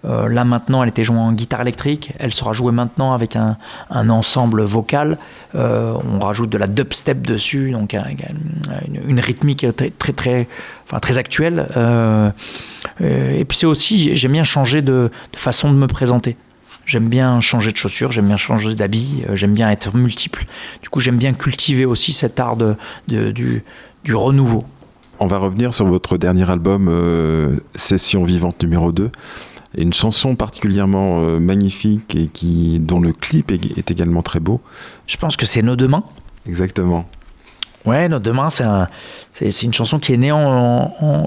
Speaker 2: Euh, là maintenant, elle était jouée en guitare électrique. Elle sera jouée maintenant avec un, ensemble vocal. Euh, on rajoute de la dubstep dessus, donc une, rythmique très très très, enfin, très actuelle. et puis c'est aussi, j'aime bien changer de façon de me présenter. J'aime bien changer de chaussures, j'aime bien changer d'habit, euh, j'aime bien être multiple. Du coup, j'aime bien cultiver aussi cet art de, du, du, renouveau.
Speaker 3: On va revenir sur votre dernier album, euh, Session vivante numéro 2. Et une chanson particulièrement euh, magnifique et qui, dont le clip est, est également très beau.
Speaker 2: Je pense que c'est Nos deux mains.
Speaker 3: Exactement.
Speaker 2: Ouais, Notre Demain, c'est un, une chanson qui est née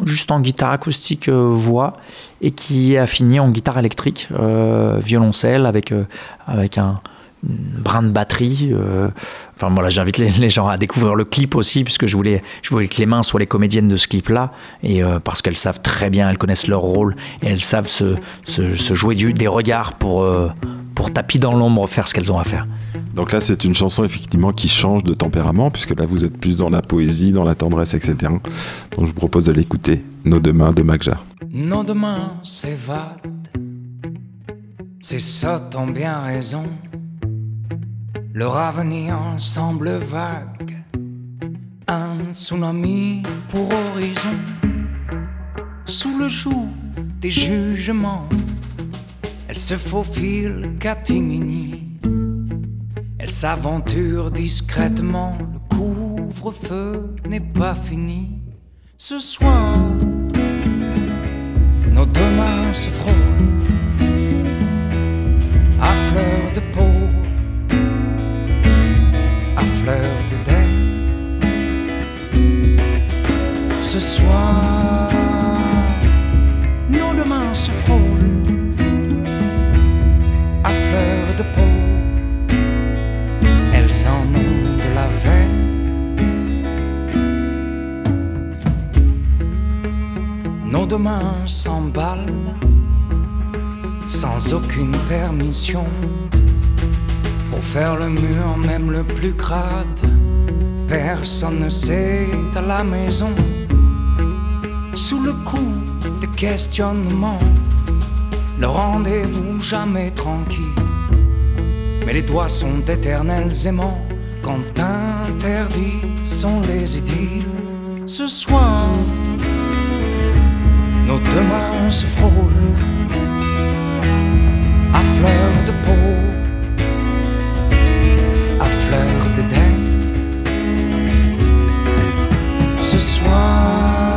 Speaker 2: juste en guitare acoustique euh, voix et qui a fini en guitare électrique, euh, violoncelle avec, euh, avec un, brin de batterie. enfin voilà, j'invite les, gens à découvrir le clip aussi, puisque je voulais, je voulais que les mains soient les comédiennes de ce clip-là, et parce qu'elles savent très bien, elles connaissent leur rôle et elles savent se, se, se jouer du, des regards pour, pour tapis dans l'ombre faire ce qu'elles ont à faire.
Speaker 3: Donc là, c'est une chanson effectivement qui change de tempérament, puisque là, vous êtes plus dans la poésie, dans la tendresse, etc. Donc je vous propose de l'écouter, Nos deux mains de Magjar.
Speaker 4: Nos deux mains s'évadent, c'est ça, t'ont bien raison. Leur avenir semble vague, un tsunami pour horizon, sous le joug des jugements, elle se faufile catimini elle s'aventure discrètement, le couvre-feu n'est pas fini. Ce soir, nos deux mains se frôlent à fleur de peau, Ce soir, nos deux mains se frôlent à fleur de peau en ont de la veine. Nos deux mains s'emballent sans aucune permission pour faire le mur, même le plus crade. Personne ne sait à la maison, sous le coup des questionnements, le rendez-vous jamais tranquille mais les doigts sont d'éternels aimants quand interdits sont les idylles. Ce soir, nos deux mains se frôlent à fleur de peau, à fleur d'Éden. Ce soir,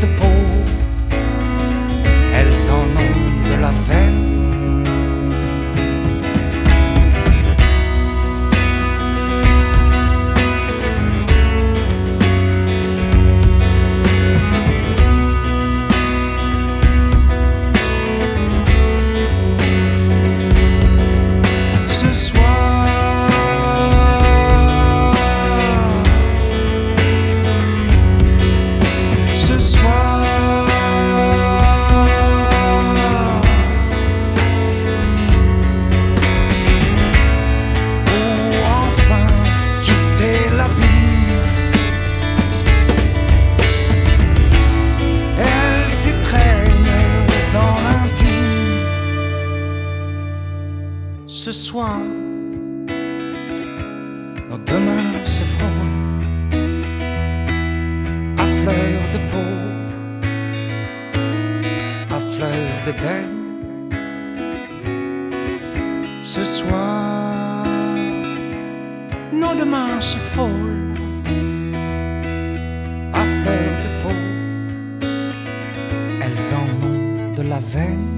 Speaker 4: de peau. Elles en ont de la veine à fleur de peau. Elles en ont de la veine.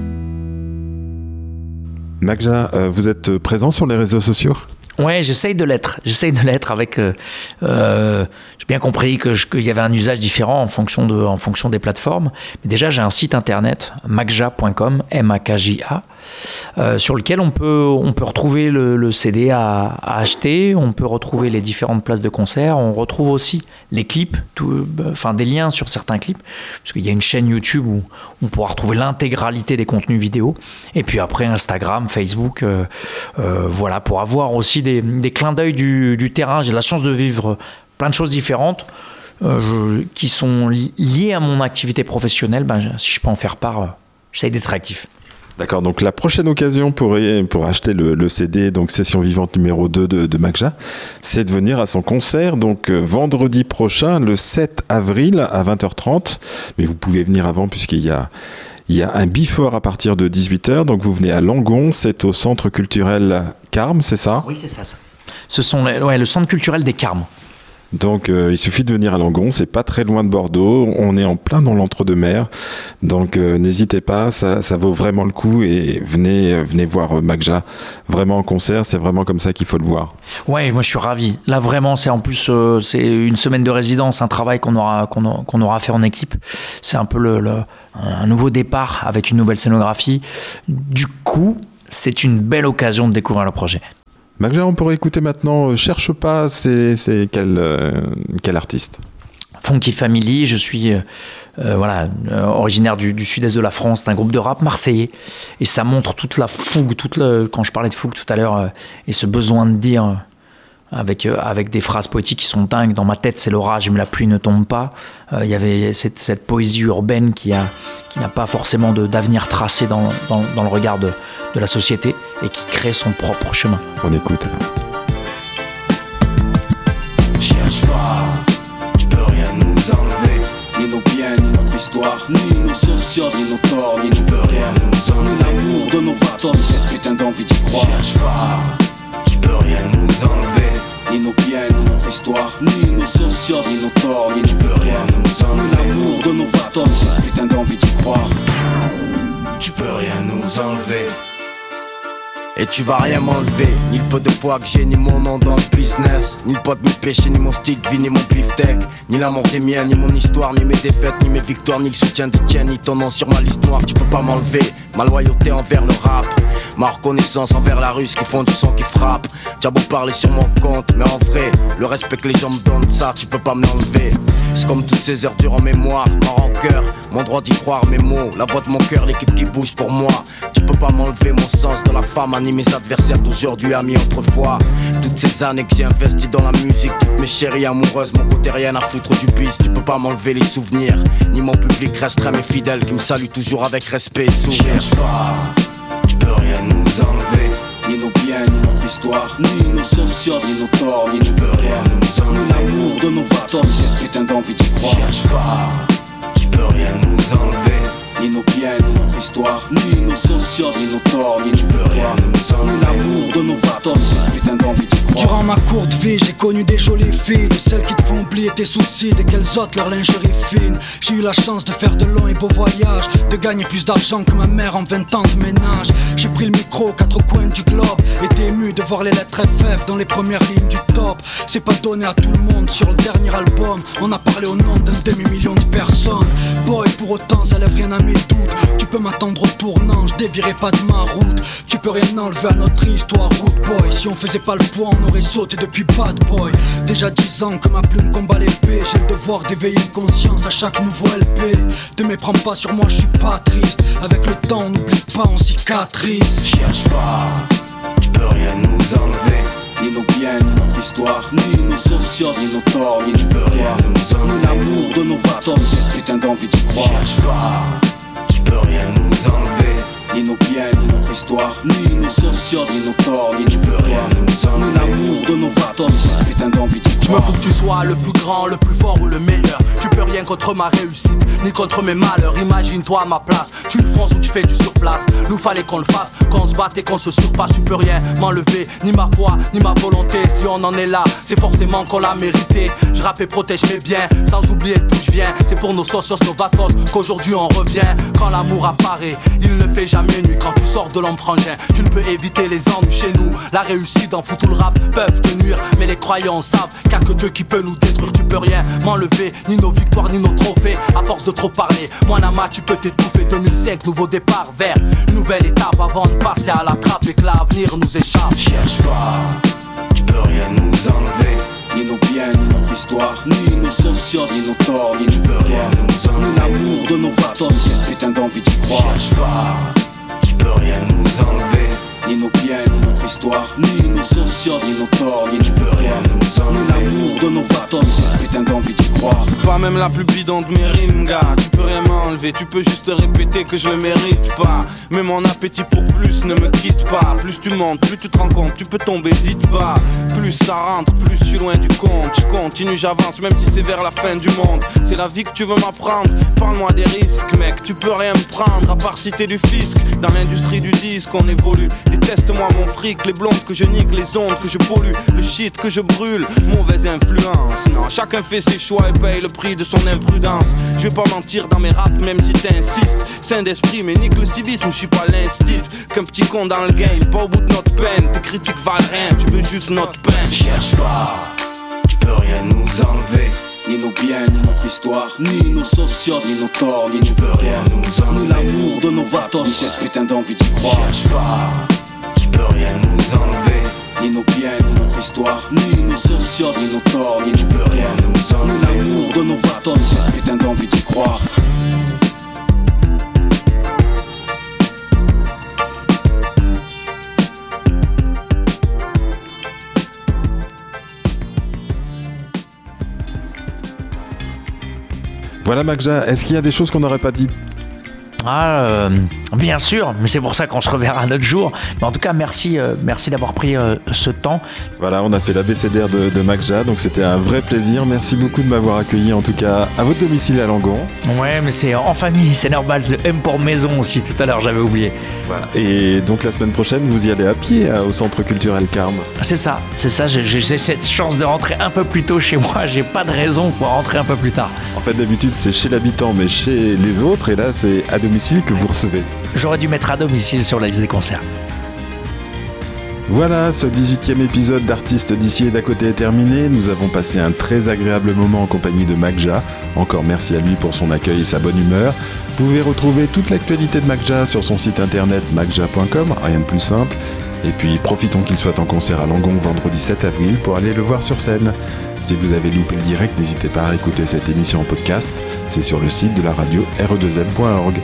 Speaker 3: Magja, euh, vous êtes présent sur les réseaux sociaux?
Speaker 2: Ouais, j'essaye de l'être. J'essaye de l'être avec. Euh, euh, j'ai bien compris que qu'il y avait un usage différent en fonction de, en fonction des plateformes. Mais déjà, j'ai un site internet magja.com, m a k j a, euh, sur lequel on peut on peut retrouver le, CD à, acheter. On peut retrouver les différentes places de concert. On retrouve aussi les clips, enfin des liens sur certains clips, parce qu'il y a une chaîne YouTube où on pourra retrouver l'intégralité des contenus vidéo. Et puis après Instagram, Facebook, voilà pour avoir aussi des, clins d'œil du, terrain. J'ai la chance de vivre plein de choses différentes euh, qui sont liées à mon activité professionnelle. Ben, si je peux en faire part, euh, j'essaie d'être actif.
Speaker 3: D'accord, donc la prochaine occasion pour, pour acheter le, CD, donc Session Vivante numéro 2 de, de Magja, c'est de venir à son concert, donc euh, vendredi prochain, le 7 avril à 20h30. Mais vous pouvez venir avant puisqu'il y a, il y a un bifort à partir de 18h, donc vous venez à Langon, c'est au centre culturel Carme, c'est ça?
Speaker 2: Oui, c'est ça, Ce sont le centre culturel des Carmes.
Speaker 3: Donc euh, il suffit de venir à Langon, c'est pas très loin de Bordeaux, on est en plein dans l'entre-deux-mers. Donc euh, n'hésitez pas, ça, ça, vaut vraiment le coup et venez venez voir euh, Magja vraiment en concert, c'est vraiment comme ça qu'il faut le voir.
Speaker 2: Ouais, moi je suis ravi. Là vraiment, c'est en plus c'est une semaine de résidence, un travail qu'on aura qu'on fait en équipe. C'est un peu le, le, un nouveau départ avec une nouvelle scénographie. Du coup, c'est une belle occasion de découvrir le projet.
Speaker 3: Magja, on pourrait écouter maintenant euh, Cherche pas, c'est quel, euh, quel artiste?
Speaker 2: Funky Family, je suis euh, voilà, originaire du, sud-est de la France, d'un groupe de rap marseillais. Et ça montre toute la fougue, toute quand je parlais de fougue tout à l'heure, et ce besoin de dire avec, euh, avec des phrases poétiques qui sont dingues. Dans ma tête, c'est l'orage, mais la pluie ne tombe pas. Euh, il y avait cette, cette, poésie urbaine qui n'a qui pas forcément d'avenir tracé dans, dans, dans, le regard de, de, la société et qui crée son propre chemin.
Speaker 3: On écoute.
Speaker 9: Cherche pas, tu peux rien nous enlever. Ni nos biens, ni notre histoire, ni nos socios, ni nos torts, ni tu peux rien nous enlever. L'amour de nos vatos, cette putain d'envie d'y croire. Cherche pas peux rien nous enlever Ni nos biens, ni notre histoire. Ni nos socios, ni nos torts Ni tu peux rien. Nous enlever L'amour de nos vatos Putain d'envie d'y croire. Tu peux rien nous enlever et tu vas rien m'enlever, ni le peu de fois que j'ai, ni mon nom dans le business, ni le pot de mes péchés, ni mon de vie, ni mon beefsteak, ni l'amour des miens, ni mon histoire, ni mes défaites, ni mes victoires, ni le soutien des tiens, ni ton nom sur ma liste noire, tu peux pas m'enlever. Ma loyauté envers le rap, ma reconnaissance envers la russe qui font du son qui frappe. Tu as beau parler sur mon compte, mais en vrai, le respect que les gens me donnent, ça tu peux pas m'enlever. C'est comme toutes ces heures dures en mémoire, ma rancœur, mon droit d'y croire, mes mots, la voix de mon cœur, l'équipe qui bouge pour moi. Tu peux pas m'enlever mon sens de la femme, ni mes adversaires d'aujourd'hui, amis autrefois. Toutes ces années que j'ai investi dans la musique, toutes mes chéries amoureuses, mon côté rien à foutre du bis. Tu peux pas m'enlever les souvenirs, ni mon public restera mes fidèles qui me salue toujours avec respect et sourire. Cherche pas, tu peux rien nous enlever. Ni nos biens, ni notre histoire, ni nos socios, ni nos torts, ni tu peux rien nous enlever. L'amour de nos vatos, cette putain d'envie d'y croire. Cherche pas, tu peux rien nous enlever. Ni nos biens, ni notre histoire, ni nos socios, ni nos torts, ni tu peux rien. L'amour de nos vatos, putain d'envie d'y croire.
Speaker 10: Durant ma courte vie, j'ai connu des jolies filles, de celles qui te font oublier tes soucis, dès qu'elles ôtent leur lingerie fine. J'ai eu la chance de faire de longs et beaux voyages, de gagner plus d'argent que ma mère en 20 ans de ménage. J'ai pris le micro quatre coins du globe, été ému de voir les lettres FF dans les premières lignes du top. C'est pas donné à tout le monde sur le dernier album. On a parlé au nom d'un demi-million de personnes. Boy, pour autant, ça lève rien à mes doutes. Tu peux m'attendre au tournant, je dévirai pas de ma route. Tu peux rien enlever à notre histoire, route boy. Si on faisait pas le poids, on aurait sauté depuis bad boy. Déjà dix ans que ma plume combat l'épée. J'ai le devoir d'éveiller une conscience à chaque nouveau LP. Te méprends pas sur moi, je suis pas triste. Avec le temps, on n'oublie pas, on cicatrise.
Speaker 9: Cherche pas, tu peux rien nous enlever. Ni nos biens, ni notre histoire, ni nos socios, ni nos torts, ni tu peux rien nous enlever. L'amour de nos vatos, cette putain d'envie d'y croire. Cherche pas peux rien nous enlever. Ni nos biens, ni notre histoire, ni nos socios, ni nos torts, ni tu peux rien nous enlever. L'amour de nos vatos, putain d'envie
Speaker 10: Je me fous que tu sois le plus grand, le plus fort ou le meilleur. Tu peux rien contre ma réussite, ni contre mes malheurs. Imagine-toi à ma place, tu le fonces ou tu fais du surplace. Nous fallait qu'on le fasse, qu'on se batte et qu'on se surpasse. Tu peux rien m'enlever, ni ma foi, ni ma volonté. Si on en est là, c'est forcément qu'on l'a mérité. Je rappe et protège mes biens, sans oublier d'où je viens. C'est pour nos socios, nos vacances, qu'aujourd'hui on revient. Quand l'amour apparaît, il ne fait jamais nuit. Quand tu sors de l'empruntin, tu ne peux éviter les ennuis chez nous. La réussite en fout tout le rap peuvent te nuire, mais les croyants savent qu'il n'y a que Dieu qui peut nous détruire. Tu peux rien m'enlever, ni nos victoires, ni nos trophées. À force de trop parler, moi Nama, tu peux t'étouffer. 2005, nouveau départ vers une nouvelle étape avant de passer à la trappe et que l'avenir nous échappe.
Speaker 9: Cherche pas, tu peux rien nous enlever. Ni nos biens, ni notre histoire, ni nos socios, ni nos torts, ni tu peux rien nous enlever. Ni l'amour de nos vatos, cette putain d'envie d'y croire. Cherche pas, tu peux rien nous enlever. Ni nos biens, ni notre histoire, ni nos socios, ni nos torts, ni tu peux rien nous enlever. Ni l'amour de nos vatos, cette putain d'envie d'y croire.
Speaker 5: Pas même la plus bidon de mes rimes, gars. Tu peux rien m'enlever, tu peux juste répéter que je le mérite pas. Mais mon appétit pour plus ne me quitte pas. Plus tu montes, plus tu te rends compte, tu peux tomber vite bas. Plus ça rentre, plus je suis loin du compte. Je continue, j'avance, même si c'est vers la fin du monde. C'est la vie que tu veux m'apprendre. Parle-moi des risques, mec. Tu peux rien me prendre à part citer du fisc. Dans l'industrie du disque, on évolue. Déteste-moi mon fric, les blondes que je nique, les ondes que je pollue, le shit que je brûle. Mauvaise influence. Non, chacun fait ses choix et paye le prix de son imprudence. Je vais pas mentir dans mes raps, même si t'insistes. Saint d'esprit, mais nique le civisme, je suis pas l'instit. Qu'un petit con dans le game, pas au bout de notre peine. Tes critiques valent rien, tu veux juste notre peine.
Speaker 9: Cherche pas, tu peux rien nous enlever. Ni nos biens, ni notre histoire,
Speaker 10: Ni nos socios,
Speaker 9: ni nos torts, ni tu peux rien nous
Speaker 10: ni
Speaker 9: enlever.
Speaker 10: l'amour de nos vatos.
Speaker 9: Ni cette putain d'envie d'y croire.
Speaker 10: Cherche pas,
Speaker 9: Tu peux rien nous enlever. Ni nos biens, ni notre histoire,
Speaker 10: ni nos socios,
Speaker 9: ni nos torts, ni tu peux rien nous
Speaker 10: ni
Speaker 9: enlever.
Speaker 10: l'amour de nos vatos.
Speaker 9: Putain d'envie d'y croire.
Speaker 3: Voilà Magja, est-ce qu'il y a des choses qu'on n'aurait pas dites
Speaker 2: Ah, euh, bien sûr, mais c'est pour ça qu'on se reverra un autre jour. Mais en tout cas, merci, euh, merci d'avoir pris euh, ce temps.
Speaker 3: Voilà, on a fait l'ABCDR de, de Magja, donc c'était un vrai plaisir. Merci beaucoup de m'avoir accueilli, en tout cas à votre domicile à Langon.
Speaker 2: Ouais, mais c'est en famille, c'est normal. De M pour maison aussi, tout à l'heure, j'avais oublié.
Speaker 3: Voilà. Et donc la semaine prochaine, vous y allez à pied au centre culturel Carme.
Speaker 2: C'est ça, c'est ça. J'ai cette chance de rentrer un peu plus tôt chez moi. [laughs] J'ai pas de raison pour rentrer un peu plus tard.
Speaker 3: En fait, d'habitude, c'est chez l'habitant, mais chez les autres, et là, c'est à domicile que vous recevez.
Speaker 2: J'aurais dû mettre à domicile sur la liste des concerts.
Speaker 3: Voilà, ce 18e épisode d'Artistes d'ici et d'à côté est terminé. Nous avons passé un très agréable moment en compagnie de Magja. Encore merci à lui pour son accueil et sa bonne humeur. Vous pouvez retrouver toute l'actualité de Magja sur son site internet magja.com, rien de plus simple. Et puis profitons qu'il soit en concert à Langon vendredi 7 avril pour aller le voir sur scène. Si vous avez loupé le direct, n'hésitez pas à écouter cette émission en podcast. C'est sur le site de la radio re2m.org.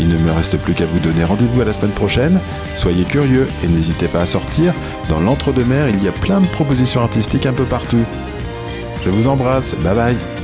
Speaker 3: Il ne me reste plus qu'à vous donner rendez-vous à la semaine prochaine. Soyez curieux et n'hésitez pas à sortir. Dans l'entre-deux-mer, il y a plein de propositions artistiques un peu partout. Je vous embrasse. Bye bye.